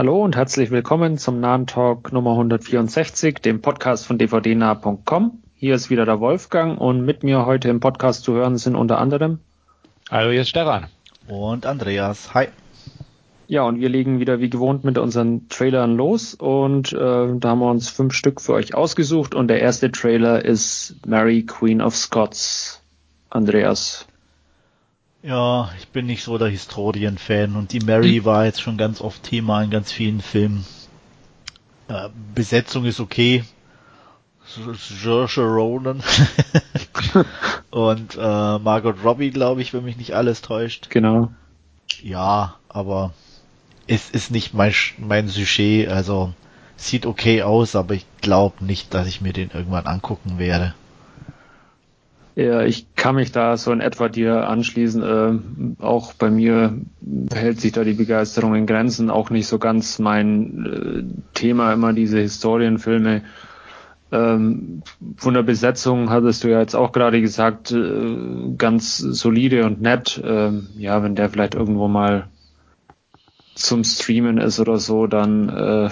Hallo und herzlich willkommen zum Nahen Talk Nummer 164, dem Podcast von dvdnah.com. Hier ist wieder der Wolfgang und mit mir heute im Podcast zu hören sind unter anderem Hallo, hier ist Stefan. Und Andreas. Hi. Ja, und wir legen wieder wie gewohnt mit unseren Trailern los und äh, da haben wir uns fünf Stück für euch ausgesucht und der erste Trailer ist Mary Queen of Scots. Andreas. Ja, ich bin nicht so der Historienfan und die Mary hm. war jetzt schon ganz oft Thema in ganz vielen Filmen. Äh, Besetzung ist okay. George Ronan und äh, Margot Robbie, glaube ich, wenn mich nicht alles täuscht. Genau. Ja, aber es ist nicht mein, mein Sujet, also sieht okay aus, aber ich glaube nicht, dass ich mir den irgendwann angucken werde. Ja, ich kann mich da so in etwa dir anschließen. Äh, auch bei mir hält sich da die Begeisterung in Grenzen. Auch nicht so ganz mein äh, Thema immer diese Historienfilme. Ähm, von der Besetzung hattest du ja jetzt auch gerade gesagt, äh, ganz solide und nett. Ähm, ja, wenn der vielleicht irgendwo mal zum Streamen ist oder so, dann äh,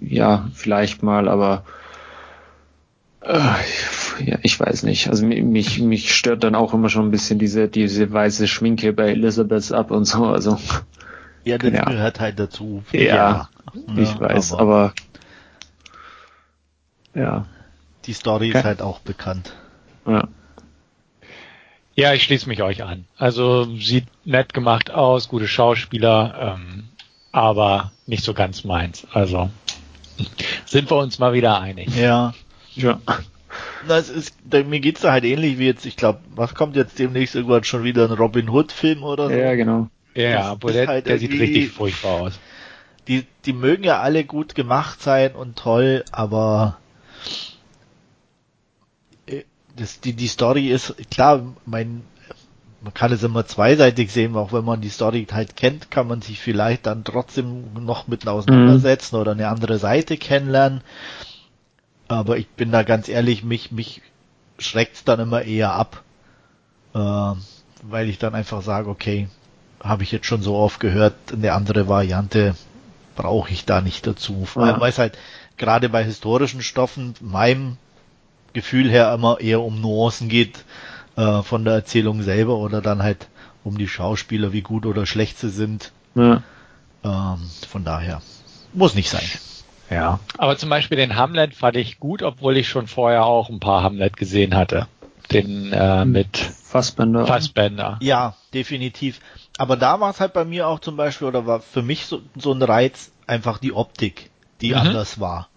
ja, vielleicht mal, aber äh, ja, ich weiß nicht. Also mich, mich stört dann auch immer schon ein bisschen diese, diese weiße Schminke bei Elizabeth ab und so. Also ja, das ja. gehört halt dazu. Ja, ja ich weiß, aber, aber ja. Die Story okay. ist halt auch bekannt. Ja. Ja, ich schließe mich euch an. Also sieht nett gemacht aus, gute Schauspieler, ähm, aber nicht so ganz meins. Also sind wir uns mal wieder einig. Ja. Ja. Na, es ist, da, mir geht's da halt ähnlich wie jetzt, ich glaube, was kommt jetzt demnächst irgendwann schon wieder ein Robin Hood Film oder so? Ja, genau. Ja, aber der, halt der sieht richtig furchtbar aus. Die, die mögen ja alle gut gemacht sein und toll, aber das, die, die Story ist, klar, mein, man kann es immer zweiseitig sehen, auch wenn man die Story halt kennt, kann man sich vielleicht dann trotzdem noch mit auseinandersetzen mhm. oder eine andere Seite kennenlernen. Aber ich bin da ganz ehrlich, mich, mich schreckt's dann immer eher ab, äh, weil ich dann einfach sage, okay, habe ich jetzt schon so oft gehört, eine andere Variante brauche ich da nicht dazu. Vor allem, weil es halt gerade bei historischen Stoffen meinem Gefühl her immer eher um Nuancen geht äh, von der Erzählung selber oder dann halt um die Schauspieler, wie gut oder schlecht sie sind. Ja. Ähm, von daher muss nicht sein. Ja, aber zum Beispiel den Hamlet fand ich gut, obwohl ich schon vorher auch ein paar Hamlet gesehen hatte. Den äh, hm. mit Fassbender. Fassbender. Ja, definitiv. Aber da war es halt bei mir auch zum Beispiel, oder war für mich so, so ein Reiz, einfach die Optik, die mhm. anders war.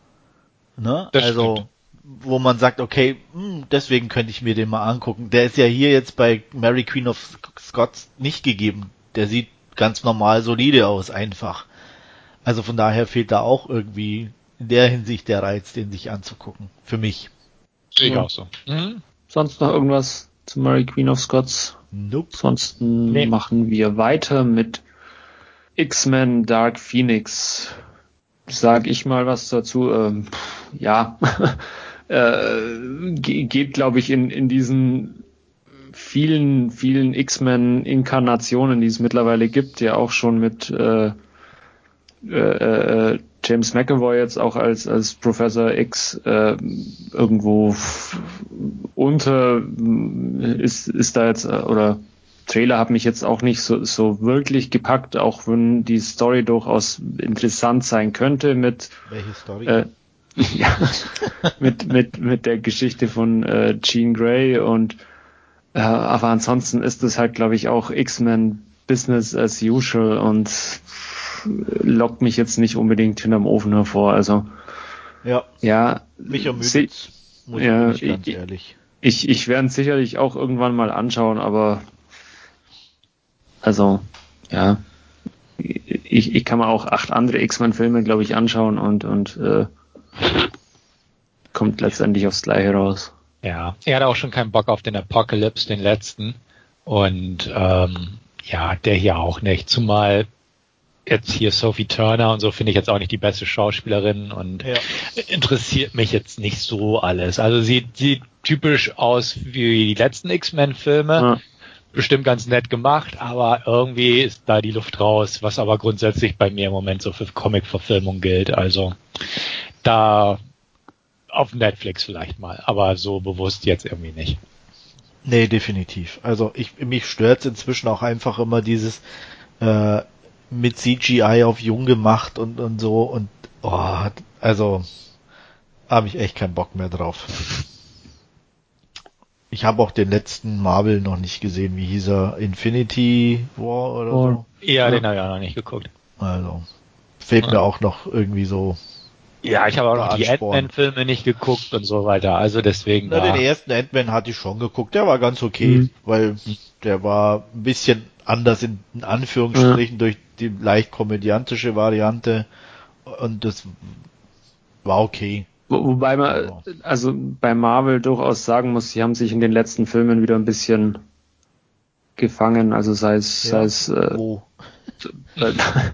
Ne? Das also, stimmt wo man sagt, okay, mh, hm, deswegen könnte ich mir den mal angucken. Der ist ja hier jetzt bei Mary Queen of Scots nicht gegeben. Der sieht ganz normal solide aus, einfach. Also von daher fehlt da auch irgendwie in der Hinsicht der Reiz, den sich anzugucken. Für mich. Sehe ich ja. auch so. Mhm. Sonst noch irgendwas zu Mary Queen of Scots? Nope. Ansonsten nee. machen wir weiter mit X-Men Dark Phoenix. Sag ich mal was dazu. Ähm, ja, äh, geht, glaube ich, in, in diesen vielen, vielen X-Men-Inkarnationen, die es mittlerweile gibt, ja auch schon mit äh, äh, äh James McAvoy jetzt auch als, als Professor X äh, irgendwo unter ist, ist da jetzt, äh, oder Trailer hat mich jetzt auch nicht so, so wirklich gepackt, auch wenn die Story durchaus interessant sein könnte mit Welche Story? Äh, ja, mit, mit, mit der Geschichte von äh, Jean Grey und äh, aber ansonsten ist es halt, glaube ich, auch X-Men Business as usual und lockt mich jetzt nicht unbedingt hinterm Ofen hervor. Also ja, ja mich ermüdet, muss ja, ich ganz ehrlich. Ich, ich werde sicherlich auch irgendwann mal anschauen, aber also ja, ich, ich kann mir auch acht andere X-Men-Filme, glaube ich, anschauen und und äh, kommt letztendlich aufs Gleiche raus. Ja, er hat auch schon keinen Bock auf den Apocalypse, den letzten. Und ähm, ja, der hier auch nicht. Zumal jetzt hier Sophie Turner und so finde ich jetzt auch nicht die beste Schauspielerin und ja. interessiert mich jetzt nicht so alles. Also sieht, sieht typisch aus wie die letzten X-Men-Filme. Ja. bestimmt ganz nett gemacht, aber irgendwie ist da die Luft raus, was aber grundsätzlich bei mir im Moment so für Comic-Verfilmung gilt. Also da auf Netflix vielleicht mal, aber so bewusst jetzt irgendwie nicht. Nee, definitiv. Also ich mich stört inzwischen auch einfach immer dieses äh, mit CGI auf jung gemacht und und so und oh, also habe ich echt keinen Bock mehr drauf. Ich habe auch den letzten Marvel noch nicht gesehen. Wie hieß er? Infinity War oder oh. so? Ja, den habe ich auch noch nicht geguckt. Also fehlt ja. mir auch noch irgendwie so ja, ich habe auch noch die Ant-Man-Filme nicht geguckt und so weiter. Also deswegen. Na, den ersten Ant-Man hatte ich schon geguckt. Der war ganz okay, mhm. weil der war ein bisschen anders in, Anführungsstrichen ja. durch die leicht komödiantische Variante und das war okay. Wo, wobei man, also bei Marvel durchaus sagen muss, sie haben sich in den letzten Filmen wieder ein bisschen gefangen. Also sei es, ja. sei es äh,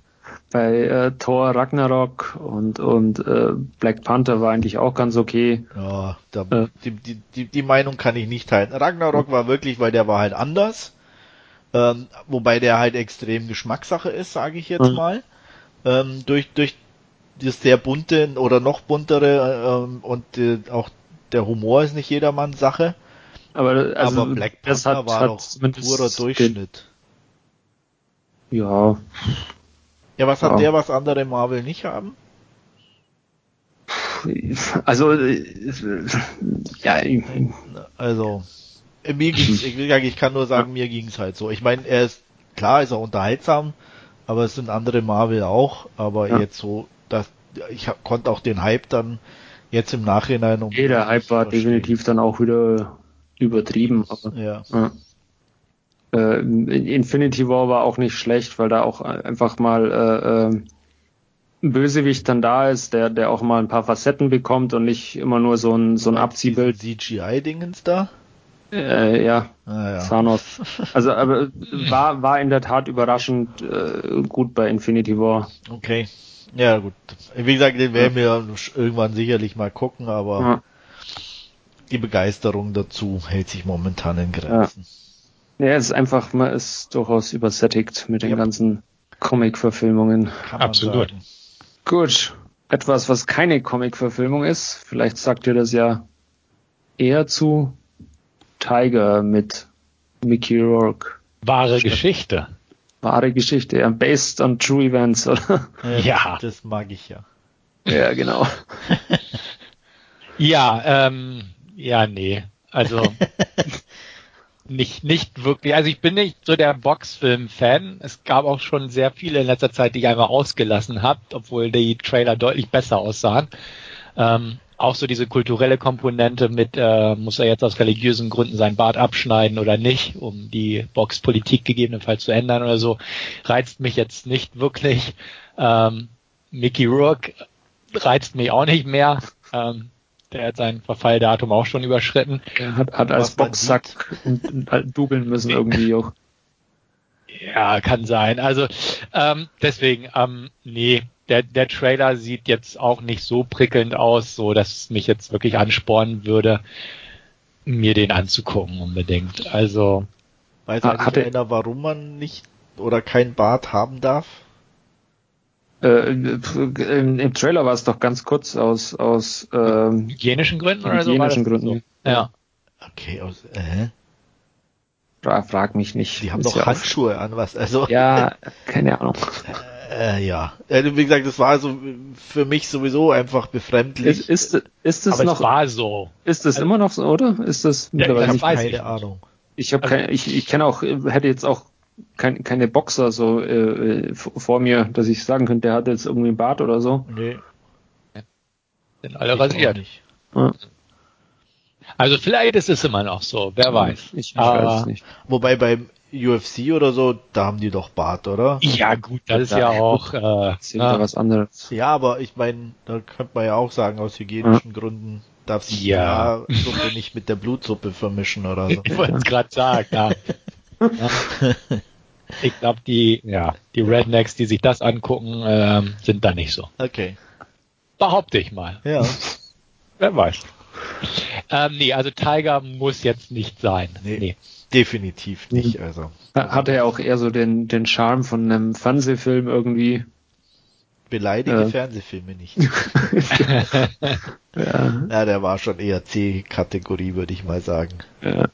bei äh, Thor Ragnarok und und äh, Black Panther war eigentlich auch ganz okay. Ja, da, äh, die, die, die, die Meinung kann ich nicht teilen. Ragnarok war wirklich, weil der war halt anders, ähm, wobei der halt extrem Geschmackssache ist, sage ich jetzt mhm. mal. Ähm, durch durch das sehr bunte oder noch buntere ähm, und äh, auch der Humor ist nicht jedermanns Sache. Aber, also, Aber Black Panther hat, war hat doch purer Durchschnitt. Ja, ja, was hat ja. der, was andere Marvel nicht haben? Also, ja, also, mir ging's, ich will sagen, ich kann nur sagen, mir ging's halt so. Ich meine, er ist, klar ist er unterhaltsam, aber es sind andere Marvel auch, aber ja. jetzt so, dass, ich konnte auch den Hype dann jetzt im Nachhinein um. Okay, der Hype war definitiv dann auch wieder übertrieben, aber, ja. ja. Äh, Infinity War war auch nicht schlecht, weil da auch einfach mal äh, äh, ein Bösewicht dann da ist, der, der auch mal ein paar Facetten bekommt und nicht immer nur so ein, so ein Abziehbild. CGI-Dingens da? Äh, ja, ah, ja, Thanos. Also, aber war, war in der Tat überraschend äh, gut bei Infinity War. Okay. Ja, gut. Wie gesagt, den werden wir irgendwann sicherlich mal gucken, aber ja. die Begeisterung dazu hält sich momentan in Grenzen. Ja. Ja, es ist einfach, man ist durchaus übersättigt mit den yep. ganzen Comic-Verfilmungen. Absolut. Sagen. Gut. Etwas, was keine Comic-Verfilmung ist, vielleicht sagt ihr das ja eher zu Tiger mit Mickey Rourke. Wahre Geschichte. Wahre Geschichte, ja. Based on true events, oder? Ja. Das mag ich ja. Ja, genau. ja, ähm, ja, nee. Also, nicht, nicht wirklich. Also ich bin nicht so der Boxfilm-Fan. Es gab auch schon sehr viele in letzter Zeit, die ich einfach ausgelassen habe, obwohl die Trailer deutlich besser aussahen. Ähm, auch so diese kulturelle Komponente mit, äh, muss er jetzt aus religiösen Gründen seinen Bart abschneiden oder nicht, um die Boxpolitik gegebenenfalls zu ändern oder so, reizt mich jetzt nicht wirklich. Ähm, Mickey Rourke reizt mich auch nicht mehr. Ähm, der hat sein Verfalldatum auch schon überschritten. Er hat, hat als Boxsack dubeln müssen irgendwie auch. Ja, kann sein. Also ähm, deswegen, ähm, nee, der, der Trailer sieht jetzt auch nicht so prickelnd aus, so dass es mich jetzt wirklich anspornen würde, mir den anzugucken unbedingt. Also weiß eigentlich einer, warum man nicht oder kein Bart haben darf? Äh, im, im, Trailer war es doch ganz kurz aus aus ähm, hygienischen Gründen oder so. Hygienischen Gründen. So? Ja. Okay, aus äh? Frag, frag mich nicht. Die haben doch ja Handschuhe an, was also. Ja, keine Ahnung. Äh, ja, äh, wie gesagt, das war so für mich sowieso einfach befremdlich. Ist, ist, ist es noch? Es war so. Ist es also, immer noch so, oder? Ist das mittlerweile? Ja, ich habe keine Ahnung. Ich habe also, keine, ich, ich kenne auch, hätte jetzt auch kein, keine Boxer so äh, äh vor mir, dass ich sagen könnte, der hat jetzt irgendwie einen Bart oder so. Nee. Sind alle rasiert. Ja. Also vielleicht ist es immer noch so, wer weiß. Ich, ich weiß es nicht. Wobei beim UFC oder so, da haben die doch Bart, oder? Ja gut, das ist ja auch äh, ist ja was anderes. Ja, aber ich meine, da könnte man ja auch sagen, aus hygienischen ja. Gründen darf sie ja. die Suppe nicht mit der Blutsuppe vermischen oder so. Ich wollte es gerade sagen, ja. ich glaube, die, ja, die Rednecks, die sich das angucken, ähm, sind da nicht so. Okay. Behaupte ich mal. Ja. Wer weiß. Ähm, nee, also Tiger muss jetzt nicht sein. Nee, nee. definitiv nicht. Also. Hat er auch eher so den, den Charme von einem Fernsehfilm irgendwie. Beleidige ja. Fernsehfilme nicht. ja. ja, der war schon eher C-Kategorie, würde ich mal sagen. Ja.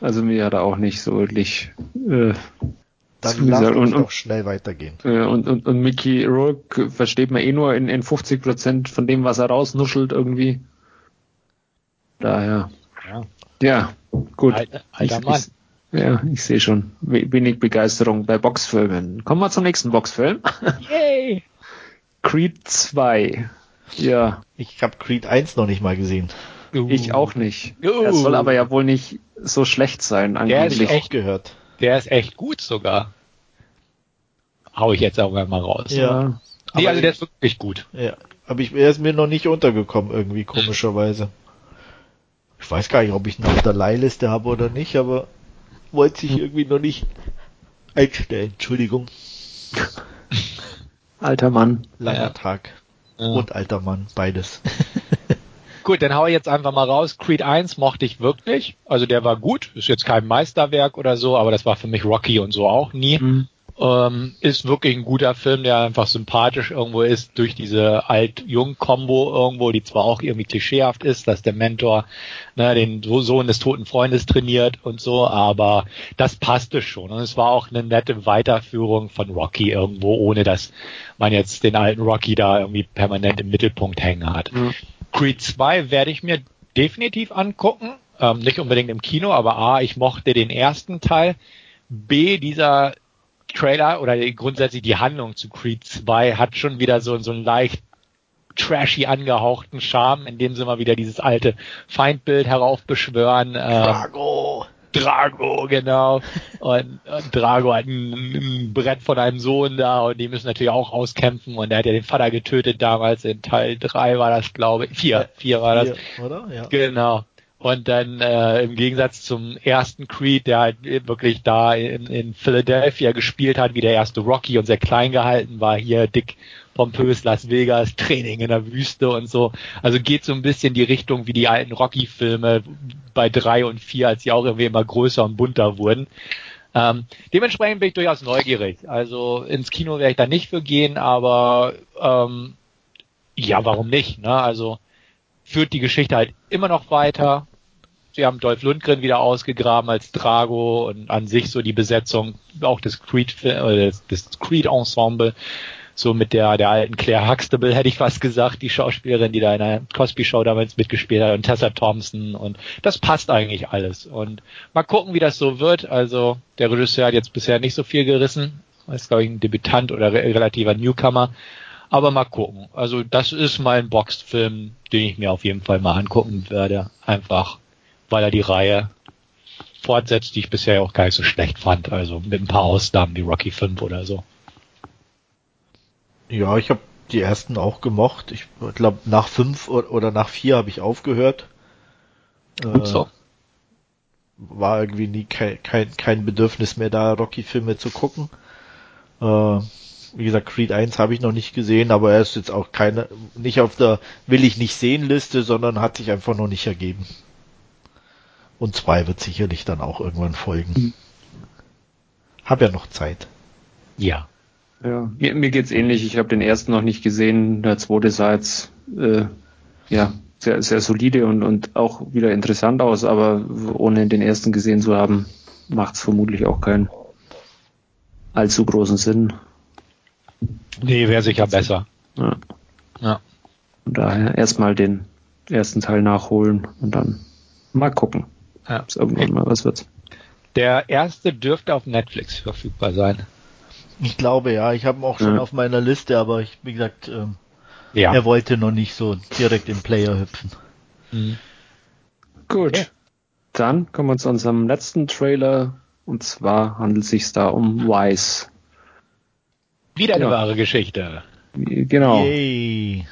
Also mir hat er auch nicht so wirklich äh, dann lass uns doch schnell weitergehen. Und, und, und Mickey Rourke versteht man eh nur in, in 50 Prozent von dem, was er rausnuschelt irgendwie. Daher. Ja, ja gut. Alter, alter ich. Ich, ja, ich sehe schon. Wenig Begeisterung bei Boxfilmen. Kommen wir zum nächsten Boxfilm. Yay! Creed 2. Ja. Ich habe Creed 1 noch nicht mal gesehen. Uh. Ich auch nicht. Uh. Er soll aber ja wohl nicht so schlecht sein. Angeblich. Der ist echt gehört. Der ist echt gut sogar. Hau ich jetzt irgendwann mal raus. Ja. Nee, also der ist wirklich gut. Ja. Aber ich, er ist mir noch nicht untergekommen, irgendwie komischerweise. Ich weiß gar nicht, ob ich ihn auf der Leihliste habe oder nicht, aber wollte sich irgendwie noch nicht einstellen. Entschuldigung. Alter Mann. Langer ja. Tag. Ja. Und alter Mann, beides. Gut, dann hau ich jetzt einfach mal raus. Creed 1 mochte ich wirklich. Also der war gut. Ist jetzt kein Meisterwerk oder so, aber das war für mich Rocky und so auch nie. Mhm. Ähm, ist wirklich ein guter Film, der einfach sympathisch irgendwo ist durch diese Alt-Jung-Kombo irgendwo, die zwar auch irgendwie klischeehaft ist, dass der Mentor ne, den Sohn des toten Freundes trainiert und so, aber das passte schon. Und es war auch eine nette Weiterführung von Rocky irgendwo, ohne dass man jetzt den alten Rocky da irgendwie permanent im Mittelpunkt hängen hat. Mhm. Creed 2 werde ich mir definitiv angucken. Ähm, nicht unbedingt im Kino, aber A, ich mochte den ersten Teil. B, dieser Trailer oder grundsätzlich die Handlung zu Creed 2 hat schon wieder so, so einen leicht trashy angehauchten Charme, indem sie mal wieder dieses alte Feindbild heraufbeschwören. Ähm! Drago, genau. Und, und Drago hat ein, ein, Brett von einem Sohn da und die müssen natürlich auch auskämpfen und er hat ja den Vater getötet damals in Teil 3 war das, glaube ich. 4, 4 war das. Vier, oder? Ja. Genau. Und dann äh, im Gegensatz zum ersten Creed, der halt wirklich da in, in Philadelphia gespielt hat, wie der erste Rocky und sehr klein gehalten war, hier dick pompös Las Vegas, Training in der Wüste und so. Also geht so ein bisschen die Richtung wie die alten Rocky-Filme bei drei und vier, als sie auch irgendwie immer größer und bunter wurden. Ähm, dementsprechend bin ich durchaus neugierig. Also ins Kino werde ich da nicht für gehen, aber ähm, ja, warum nicht? Ne? Also führt die Geschichte halt immer noch weiter sie haben Dolph Lundgren wieder ausgegraben als Drago und an sich so die Besetzung auch des Creed äh, des Creed Ensemble so mit der der alten Claire Huxtable hätte ich fast gesagt, die Schauspielerin, die da in der Cosby Show damals mitgespielt hat und Tessa Thompson und das passt eigentlich alles und mal gucken, wie das so wird. Also der Regisseur hat jetzt bisher nicht so viel gerissen, ist glaube ich ein Debütant oder re relativer Newcomer. Aber mal gucken. Also das ist mal ein Boxfilm, den ich mir auf jeden Fall mal angucken werde. Einfach weil er die Reihe fortsetzt, die ich bisher auch gar nicht so schlecht fand. Also mit ein paar Ausnahmen wie Rocky 5 oder so. Ja, ich habe die ersten auch gemocht. Ich glaube, nach 5 oder nach 4 habe ich aufgehört. Gut äh, so. War irgendwie nie kein, kein, kein Bedürfnis mehr da, Rocky-Filme zu gucken. Äh, wie gesagt, Creed 1 habe ich noch nicht gesehen, aber er ist jetzt auch keine, nicht auf der will ich nicht sehen Liste, sondern hat sich einfach noch nicht ergeben. Und zwei wird sicherlich dann auch irgendwann folgen. Mhm. Hab ja noch Zeit. Ja. Ja, mir, mir geht's ähnlich. Ich habe den ersten noch nicht gesehen. Der zweite sah jetzt äh, ja sehr, sehr solide und, und auch wieder interessant aus, aber ohne den ersten gesehen zu haben, macht's vermutlich auch keinen allzu großen Sinn. Nee, wäre sicher besser. Ja. ja. Von daher erstmal den ersten Teil nachholen und dann mal gucken. Ja. Ob irgendwann mal was wird. Der erste dürfte auf Netflix verfügbar sein. Ich glaube ja, ich habe ihn auch schon ja. auf meiner Liste, aber ich, wie gesagt, ähm, ja. er wollte noch nicht so direkt im Player hüpfen. Mhm. Gut. Okay. Dann kommen wir zu unserem letzten Trailer und zwar handelt es sich da um Wise. Wieder eine ja. wahre Geschichte. Genau. Yay.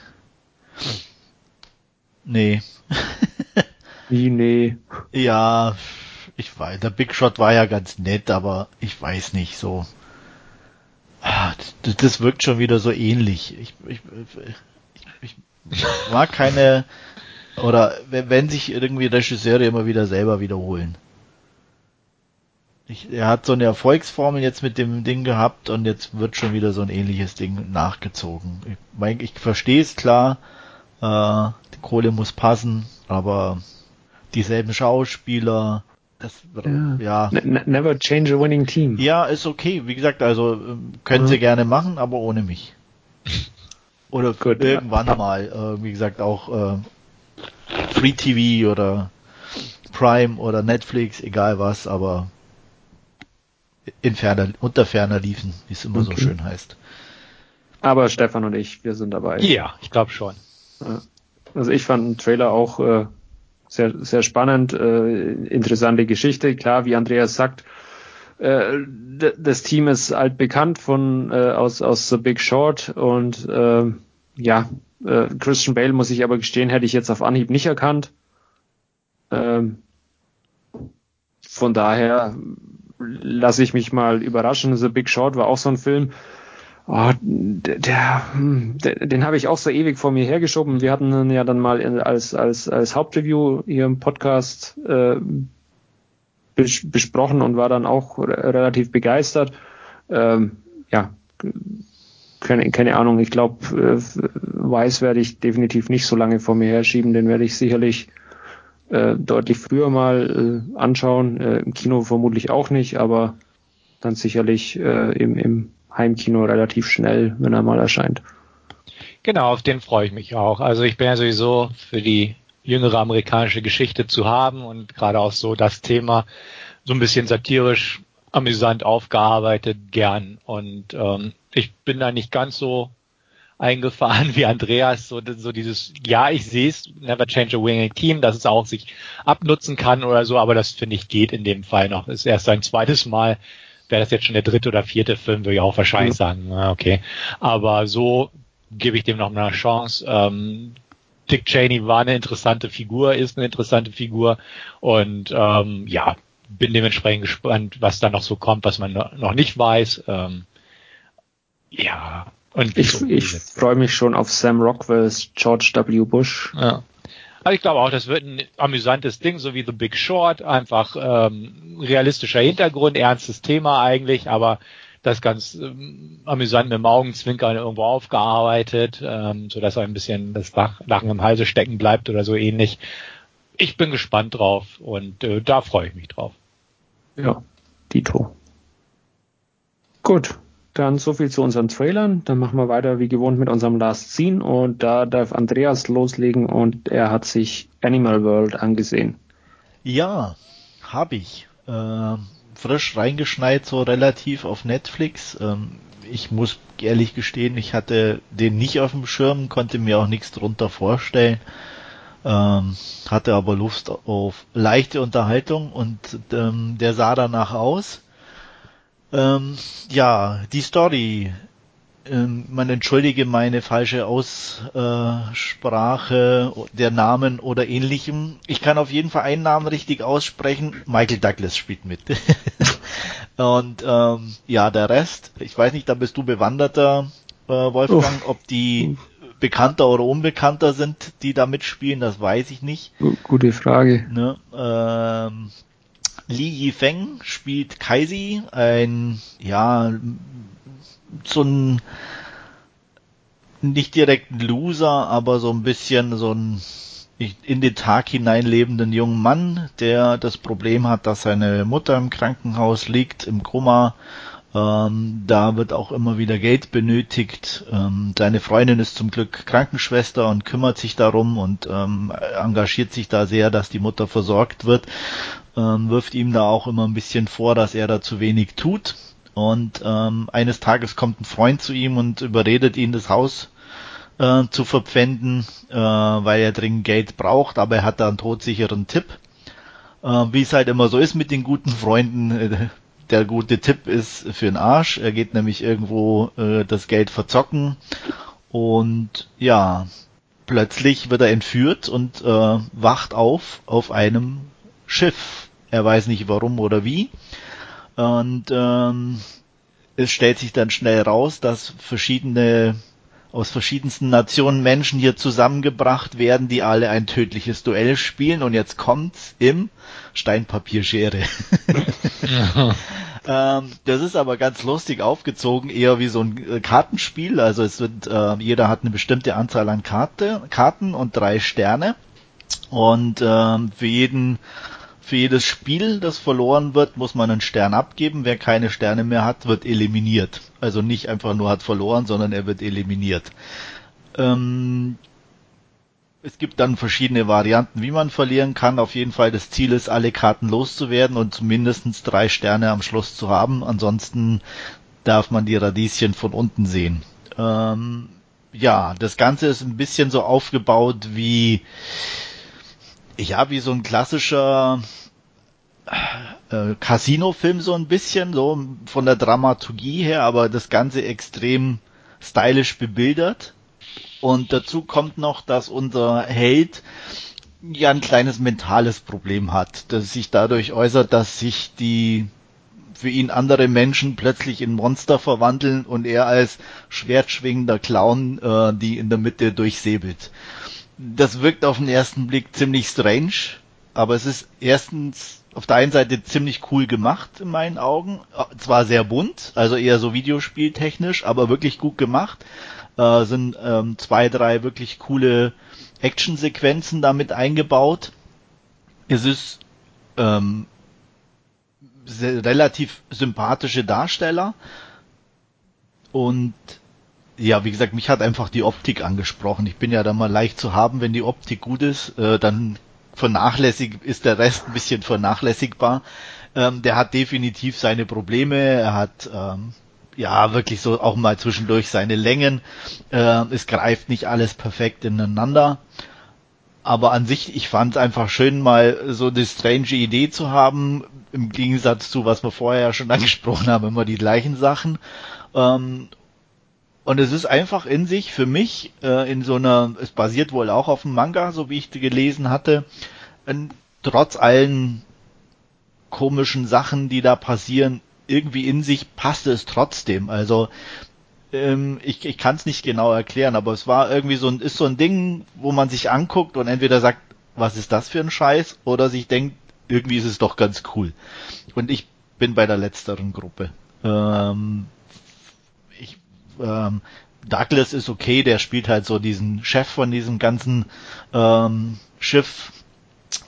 Nee. Wie, nee. Ja, ich weiß, der Big Shot war ja ganz nett, aber ich weiß nicht so. Ah, das, das wirkt schon wieder so ähnlich. Ich, ich, ich, ich mag keine Oder wenn sich irgendwie Regisseure immer wieder selber wiederholen. Ich, er hat so eine Erfolgsformel jetzt mit dem Ding gehabt und jetzt wird schon wieder so ein ähnliches Ding nachgezogen. Ich, mein, ich verstehe es klar, äh, die Kohle muss passen, aber dieselben Schauspieler, das, ja. ja. Ne, never change a winning team. Ja, ist okay. Wie gesagt, also ähm, können mhm. sie gerne machen, aber ohne mich. Oder Gut, irgendwann ja. mal, äh, wie gesagt, auch äh, Free TV oder Prime oder Netflix, egal was, aber in ferner, unter ferner liefen, wie es immer okay. so schön heißt. Aber Stefan und ich, wir sind dabei. Ja, ich glaube schon. Also ich fand den Trailer auch äh, sehr, sehr spannend, äh, interessante Geschichte. Klar, wie Andreas sagt, äh, das Team ist altbekannt von äh, aus aus The Big Short und äh, ja, äh, Christian Bale muss ich aber gestehen, hätte ich jetzt auf Anhieb nicht erkannt. Ähm, von daher lasse ich mich mal überraschen. The Big Short war auch so ein Film. Oh, der, hm, der den habe ich auch so ewig vor mir hergeschoben. Wir hatten ihn ja dann mal als, als, als Hauptreview hier im Podcast äh, bes besprochen und war dann auch relativ begeistert. Ähm, ja, keine, keine Ahnung. Ich glaube, äh, Weiß werde ich definitiv nicht so lange vor mir herschieben. Den werde ich sicherlich äh, deutlich früher mal äh, anschauen. Äh, Im Kino vermutlich auch nicht, aber dann sicherlich äh, im, im Heimkino relativ schnell, wenn er mal erscheint. Genau, auf den freue ich mich auch. Also ich bin ja sowieso für die jüngere amerikanische Geschichte zu haben und gerade auch so das Thema so ein bisschen satirisch amüsant aufgearbeitet gern. Und ähm, ich bin da nicht ganz so eingefahren wie Andreas, so, so dieses, ja, ich sehe es, never change a winning team, dass es auch sich abnutzen kann oder so, aber das finde ich geht in dem Fall noch. Ist erst ein zweites Mal, wäre das jetzt schon der dritte oder vierte Film, würde ich auch wahrscheinlich mhm. sagen, okay. Aber so gebe ich dem noch eine Chance. Ähm, Dick Cheney war eine interessante Figur, ist eine interessante Figur und ähm, ja, bin dementsprechend gespannt, was da noch so kommt, was man noch nicht weiß. Ähm, ja, und ich, ich freue mich schon auf Sam Rockwells George W. Bush. Ja. Also ich glaube auch, das wird ein amüsantes Ding, so wie The Big Short, einfach ähm, realistischer Hintergrund, ernstes Thema eigentlich, aber das ganz ähm, amüsant mit dem Augenzwinkern irgendwo aufgearbeitet, ähm, so dass ein bisschen das Lachen im Halse stecken bleibt oder so ähnlich. Ich bin gespannt drauf und äh, da freue ich mich drauf. Ja, Dito. Gut, dann so viel zu unseren Trailern. Dann machen wir weiter wie gewohnt mit unserem Last Scene und da darf Andreas loslegen und er hat sich Animal World angesehen. Ja, habe ich. Äh, frisch reingeschneit, so relativ auf Netflix. Ähm, ich muss ehrlich gestehen, ich hatte den nicht auf dem Schirm, konnte mir auch nichts drunter vorstellen. Ähm, hatte aber Lust auf leichte Unterhaltung und ähm, der sah danach aus. Ähm, ja, die Story. Ähm, man entschuldige meine falsche Aussprache der Namen oder ähnlichem. Ich kann auf jeden Fall einen Namen richtig aussprechen. Michael Douglas spielt mit. Und ähm, ja, der Rest, ich weiß nicht, da bist du bewanderter, äh, Wolfgang, Uff. ob die bekannter oder unbekannter sind, die da mitspielen, das weiß ich nicht. Gute Frage. Ne? Ähm, Li Yifeng spielt Kaisi, ein, ja, so ein, nicht direkt ein Loser, aber so ein bisschen so ein in den Tag hinein lebenden jungen Mann, der das Problem hat, dass seine Mutter im Krankenhaus liegt, im Koma. Ähm, da wird auch immer wieder Geld benötigt. Ähm, seine Freundin ist zum Glück Krankenschwester und kümmert sich darum und ähm, engagiert sich da sehr, dass die Mutter versorgt wird ähm, wirft ihm da auch immer ein bisschen vor, dass er da zu wenig tut. Und ähm, eines Tages kommt ein Freund zu ihm und überredet ihn, das Haus äh, zu verpfänden, äh, weil er dringend Geld braucht, aber er hat da einen todsicheren Tipp. Äh, Wie es halt immer so ist mit den guten Freunden, äh, der gute Tipp ist für den Arsch. Er geht nämlich irgendwo äh, das Geld verzocken und ja, plötzlich wird er entführt und äh, wacht auf auf einem Schiff er weiß nicht warum oder wie. Und ähm, es stellt sich dann schnell raus, dass verschiedene aus verschiedensten Nationen Menschen hier zusammengebracht werden, die alle ein tödliches Duell spielen und jetzt kommt's im Steinpapierschere. ähm, das ist aber ganz lustig aufgezogen, eher wie so ein äh, Kartenspiel. Also es wird, äh, jeder hat eine bestimmte Anzahl an Karte, Karten und drei Sterne. Und ähm, für jeden für jedes Spiel, das verloren wird, muss man einen Stern abgeben. Wer keine Sterne mehr hat, wird eliminiert. Also nicht einfach nur hat verloren, sondern er wird eliminiert. Ähm, es gibt dann verschiedene Varianten, wie man verlieren kann. Auf jeden Fall das Ziel ist, alle Karten loszuwerden und mindestens drei Sterne am Schluss zu haben. Ansonsten darf man die Radieschen von unten sehen. Ähm, ja, das Ganze ist ein bisschen so aufgebaut wie ja, wie so ein klassischer äh, Casino-Film so ein bisschen, so von der Dramaturgie her, aber das Ganze extrem stylisch bebildert. Und dazu kommt noch, dass unser Held ja ein kleines mentales Problem hat, das sich dadurch äußert, dass sich die für ihn andere Menschen plötzlich in Monster verwandeln und er als schwertschwingender Clown äh, die in der Mitte durchsäbelt das wirkt auf den ersten Blick ziemlich strange, aber es ist erstens auf der einen Seite ziemlich cool gemacht in meinen Augen, zwar sehr bunt, also eher so Videospieltechnisch, aber wirklich gut gemacht. Äh, sind ähm, zwei, drei wirklich coole Actionsequenzen damit eingebaut. Es ist ähm, relativ sympathische Darsteller und ja, wie gesagt, mich hat einfach die Optik angesprochen. Ich bin ja da mal leicht zu haben, wenn die Optik gut ist, äh, dann vernachlässig ist der Rest ein bisschen vernachlässigbar. Ähm, der hat definitiv seine Probleme. Er hat ähm, ja wirklich so auch mal zwischendurch seine Längen. Äh, es greift nicht alles perfekt ineinander. Aber an sich, ich fand es einfach schön, mal so eine strange Idee zu haben, im Gegensatz zu, was wir vorher ja schon angesprochen haben, immer die gleichen Sachen. Ähm, und es ist einfach in sich für mich äh, in so einer, es basiert wohl auch auf dem Manga, so wie ich gelesen hatte, in, trotz allen komischen Sachen, die da passieren, irgendwie in sich passte es trotzdem. Also ähm, ich, ich kann es nicht genau erklären, aber es war irgendwie so ein, ist so ein Ding, wo man sich anguckt und entweder sagt, was ist das für ein Scheiß, oder sich denkt, irgendwie ist es doch ganz cool. Und ich bin bei der letzteren Gruppe. Ähm, ähm, Douglas ist okay, der spielt halt so diesen Chef von diesem ganzen ähm, Schiff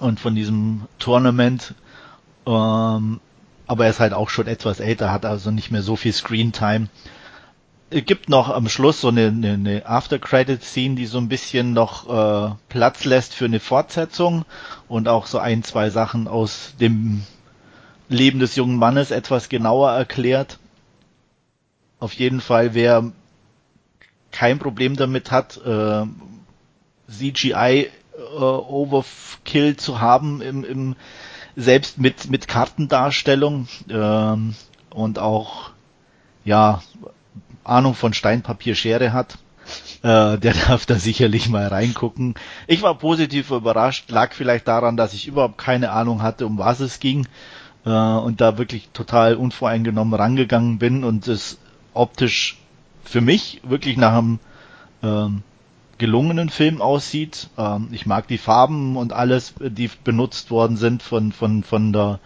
und von diesem Tournament. Ähm, aber er ist halt auch schon etwas älter, hat also nicht mehr so viel Screentime. Es gibt noch am Schluss so eine, eine, eine After-Credit-Scene, die so ein bisschen noch äh, Platz lässt für eine Fortsetzung und auch so ein, zwei Sachen aus dem Leben des jungen Mannes etwas genauer erklärt. Auf jeden Fall, wer kein Problem damit hat, äh, CGI äh, Overkill zu haben im, im selbst mit mit Kartendarstellung ähm, und auch ja Ahnung von Steinpapier Schere hat, äh, der darf da sicherlich mal reingucken. Ich war positiv überrascht, lag vielleicht daran, dass ich überhaupt keine Ahnung hatte, um was es ging äh, und da wirklich total unvoreingenommen rangegangen bin und es optisch für mich wirklich nach einem ähm, gelungenen Film aussieht. Ähm, ich mag die Farben und alles, die benutzt worden sind von, von, von der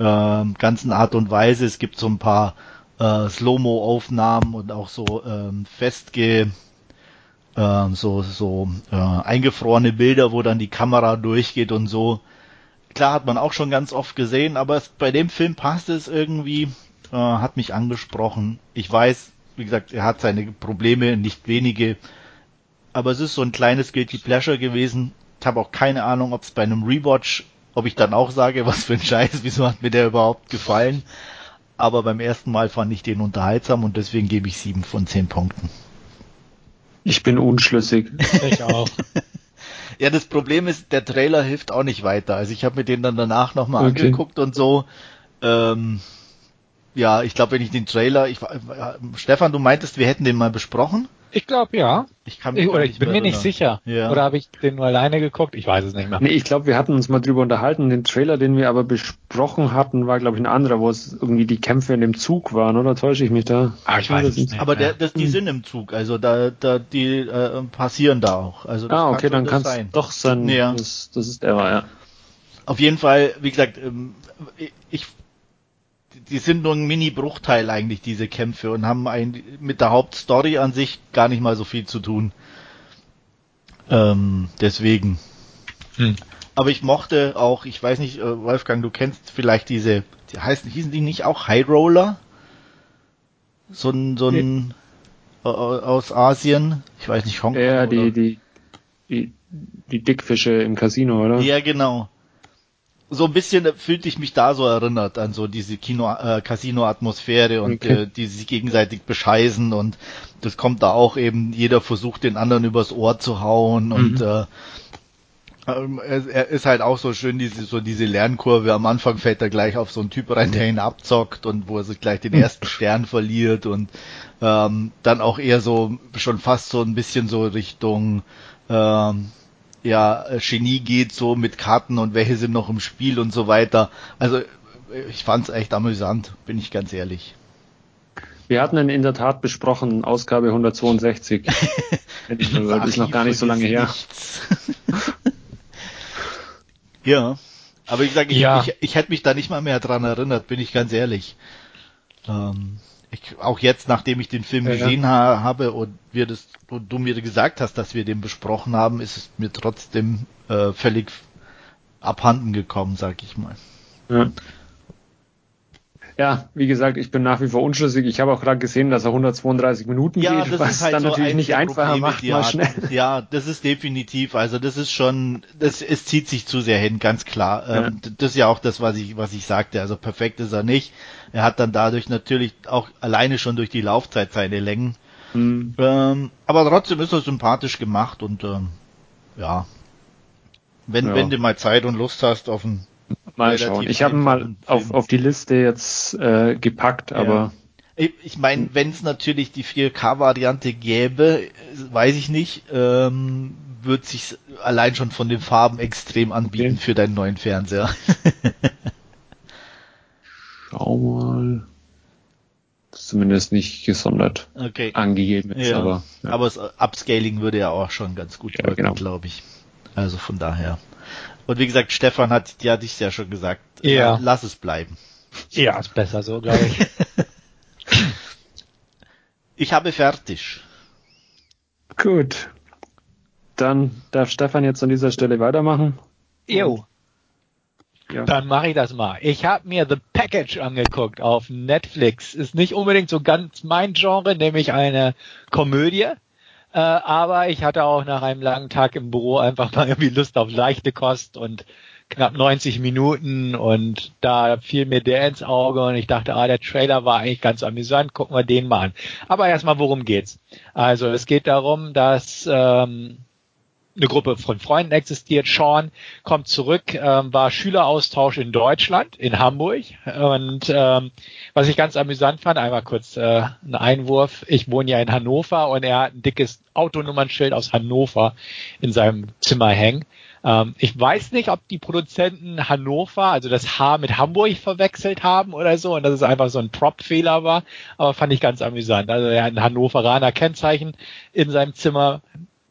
ähm, ganzen Art und Weise. Es gibt so ein paar äh, Slow-Mo-Aufnahmen und auch so ähm, festge äh, so so äh, eingefrorene Bilder, wo dann die Kamera durchgeht und so. Klar hat man auch schon ganz oft gesehen, aber es, bei dem Film passt es irgendwie äh, hat mich angesprochen. Ich weiß, wie gesagt, er hat seine Probleme, nicht wenige, aber es ist so ein kleines Guilty Pleasure gewesen. Ich habe auch keine Ahnung, ob es bei einem Rewatch, ob ich dann auch sage, was für ein Scheiß, wieso hat mir der überhaupt gefallen. Aber beim ersten Mal fand ich den unterhaltsam und deswegen gebe ich sieben von zehn Punkten. Ich bin unschlüssig. Ich auch. ja, das Problem ist, der Trailer hilft auch nicht weiter. Also ich habe mir den dann danach nochmal okay. angeguckt und so. Ähm, ja, ich glaube, wenn ich den Trailer, ich, äh, Stefan, du meintest, wir hätten den mal besprochen? Ich glaube ja. Ich kann mich ich, oder ich bin mir nicht sicher. Ja. Oder habe ich den nur alleine geguckt? Ich weiß es nicht mehr. Nee, ich glaube, wir hatten uns mal drüber unterhalten. Den Trailer, den wir aber besprochen hatten, war glaube ich ein anderer, wo es irgendwie die Kämpfe in dem Zug waren, oder täusche ich mich da? Ah, ich weiß es nicht. Aber der, das, die hm. sind im Zug, also da, da die äh, passieren da auch. Also ah, okay, dann kann es doch sein. Ja. Das, das ist der, ja. Auf jeden Fall, wie gesagt, ähm, ich die sind nur ein Mini-Bruchteil eigentlich, diese Kämpfe, und haben ein, mit der Hauptstory an sich gar nicht mal so viel zu tun. Ähm, deswegen. Hm. Aber ich mochte auch, ich weiß nicht, äh, Wolfgang, du kennst vielleicht diese, die heißen, hießen die nicht auch High Roller? So ein, so ein, nee. aus Asien? Ich weiß nicht, Hongkong. Ja, die, die, die, die Dickfische im Casino, oder? Ja, genau so ein bisschen fühlte ich mich da so erinnert an so diese Kino äh, Casino Atmosphäre und okay. äh, die sich gegenseitig bescheißen und das kommt da auch eben jeder versucht den anderen übers Ohr zu hauen mhm. und äh, ähm, er ist halt auch so schön, diese, so diese Lernkurve. Am Anfang fällt er gleich auf so einen Typ rein, der ihn abzockt und wo er sich gleich den ersten Stern verliert und ähm, dann auch eher so schon fast so ein bisschen so Richtung ähm, ja äh, Genie geht, so mit Karten und welche sind noch im Spiel und so weiter. Also ich fand's echt amüsant, bin ich ganz ehrlich. Wir hatten ihn in der Tat besprochen, Ausgabe 162. das ist noch gar nicht so lange her. ja, aber wie gesagt, ich, ja. ich, ich hätte mich da nicht mal mehr dran erinnert, bin ich ganz ehrlich. Ähm, ich, auch jetzt, nachdem ich den Film ja, gesehen ja. habe und wir das und du mir gesagt hast, dass wir den besprochen haben, ist es mir trotzdem äh, völlig abhanden gekommen, sag ich mal. Ja. Ja, wie gesagt, ich bin nach wie vor unschlüssig. Ich habe auch gerade gesehen, dass er 132 Minuten ja, geht, was halt dann so natürlich nicht einfacher macht, mal schnell. Ja, das ist definitiv. Also das ist schon, das, es zieht sich zu sehr hin, ganz klar. Ähm, das ist ja auch das, was ich, was ich sagte. Also perfekt ist er nicht. Er hat dann dadurch natürlich auch alleine schon durch die Laufzeit seine Längen. Mhm. Ähm, aber trotzdem ist er sympathisch gemacht und ähm, ja, wenn, ja. wenn du mal Zeit und Lust hast auf ein Mal schauen. Ich habe mal auf, auf die Liste jetzt äh, gepackt, ja. aber. Ich meine, wenn es natürlich die 4K-Variante gäbe, weiß ich nicht, ähm, wird sich allein schon von den Farben extrem anbieten okay. für deinen neuen Fernseher. Schau mal. Zumindest nicht gesondert okay. angegeben ist, ja. aber. Ja. Aber das Upscaling würde ja auch schon ganz gut ja, wirken, genau. glaube ich. Also von daher. Und wie gesagt, Stefan hat ja dich ja schon gesagt. Ja. Lass es bleiben. Ja, ist besser so, glaube ich. ich habe fertig. Gut. Dann darf Stefan jetzt an dieser Stelle weitermachen. Jo. Ja. Dann mache ich das mal. Ich habe mir The Package angeguckt auf Netflix. Ist nicht unbedingt so ganz mein Genre, nämlich eine Komödie. Äh, aber ich hatte auch nach einem langen Tag im Büro einfach mal irgendwie Lust auf leichte Kost und knapp 90 Minuten und da fiel mir der ins Auge und ich dachte, ah, der Trailer war eigentlich ganz amüsant, gucken wir den mal an. Aber erstmal, worum geht's? Also es geht darum, dass ähm, eine Gruppe von Freunden existiert. Sean kommt zurück, ähm, war Schüleraustausch in Deutschland, in Hamburg. Und ähm, was ich ganz amüsant fand, einmal kurz äh, ein Einwurf. Ich wohne ja in Hannover und er hat ein dickes Autonummernschild aus Hannover in seinem Zimmer hängen. Ähm, ich weiß nicht, ob die Produzenten Hannover, also das H mit Hamburg verwechselt haben oder so und dass es einfach so ein Prop-Fehler war, aber fand ich ganz amüsant. Also er hat ein Hannoveraner Kennzeichen in seinem Zimmer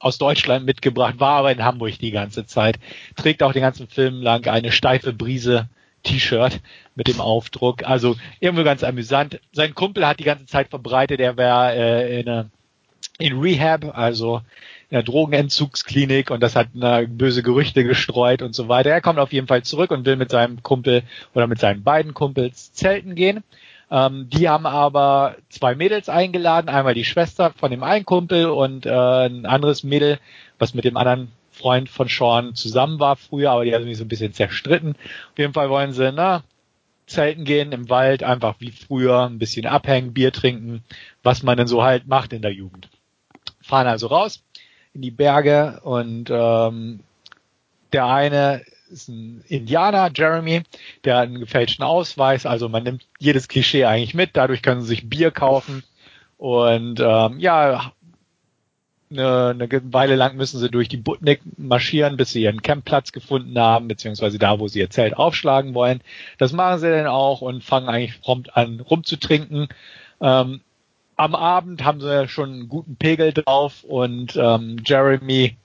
aus Deutschland mitgebracht, war aber in Hamburg die ganze Zeit, trägt auch den ganzen Film lang eine steife Brise T-Shirt mit dem Aufdruck. Also irgendwie ganz amüsant. Sein Kumpel hat die ganze Zeit verbreitet, er wäre äh, in, eine, in Rehab, also in einer Drogenentzugsklinik und das hat eine böse Gerüchte gestreut und so weiter. Er kommt auf jeden Fall zurück und will mit seinem Kumpel oder mit seinen beiden Kumpels zelten gehen. Ähm, die haben aber zwei Mädels eingeladen, einmal die Schwester von dem einen Kumpel und äh, ein anderes Mädel, was mit dem anderen Freund von Sean zusammen war früher, aber die haben sich so ein bisschen zerstritten. Auf jeden Fall wollen sie, na, Zelten gehen im Wald, einfach wie früher, ein bisschen abhängen, Bier trinken, was man denn so halt macht in der Jugend. Fahren also raus in die Berge und ähm, der eine ist ein Indianer, Jeremy, der hat einen gefälschten Ausweis, also man nimmt jedes Klischee eigentlich mit, dadurch können sie sich Bier kaufen und ähm, ja, eine, eine Weile lang müssen sie durch die Butnik marschieren, bis sie ihren Campplatz gefunden haben, beziehungsweise da, wo sie ihr Zelt aufschlagen wollen. Das machen sie dann auch und fangen eigentlich prompt an rumzutrinken. Ähm, am Abend haben sie schon einen guten Pegel drauf und ähm, Jeremy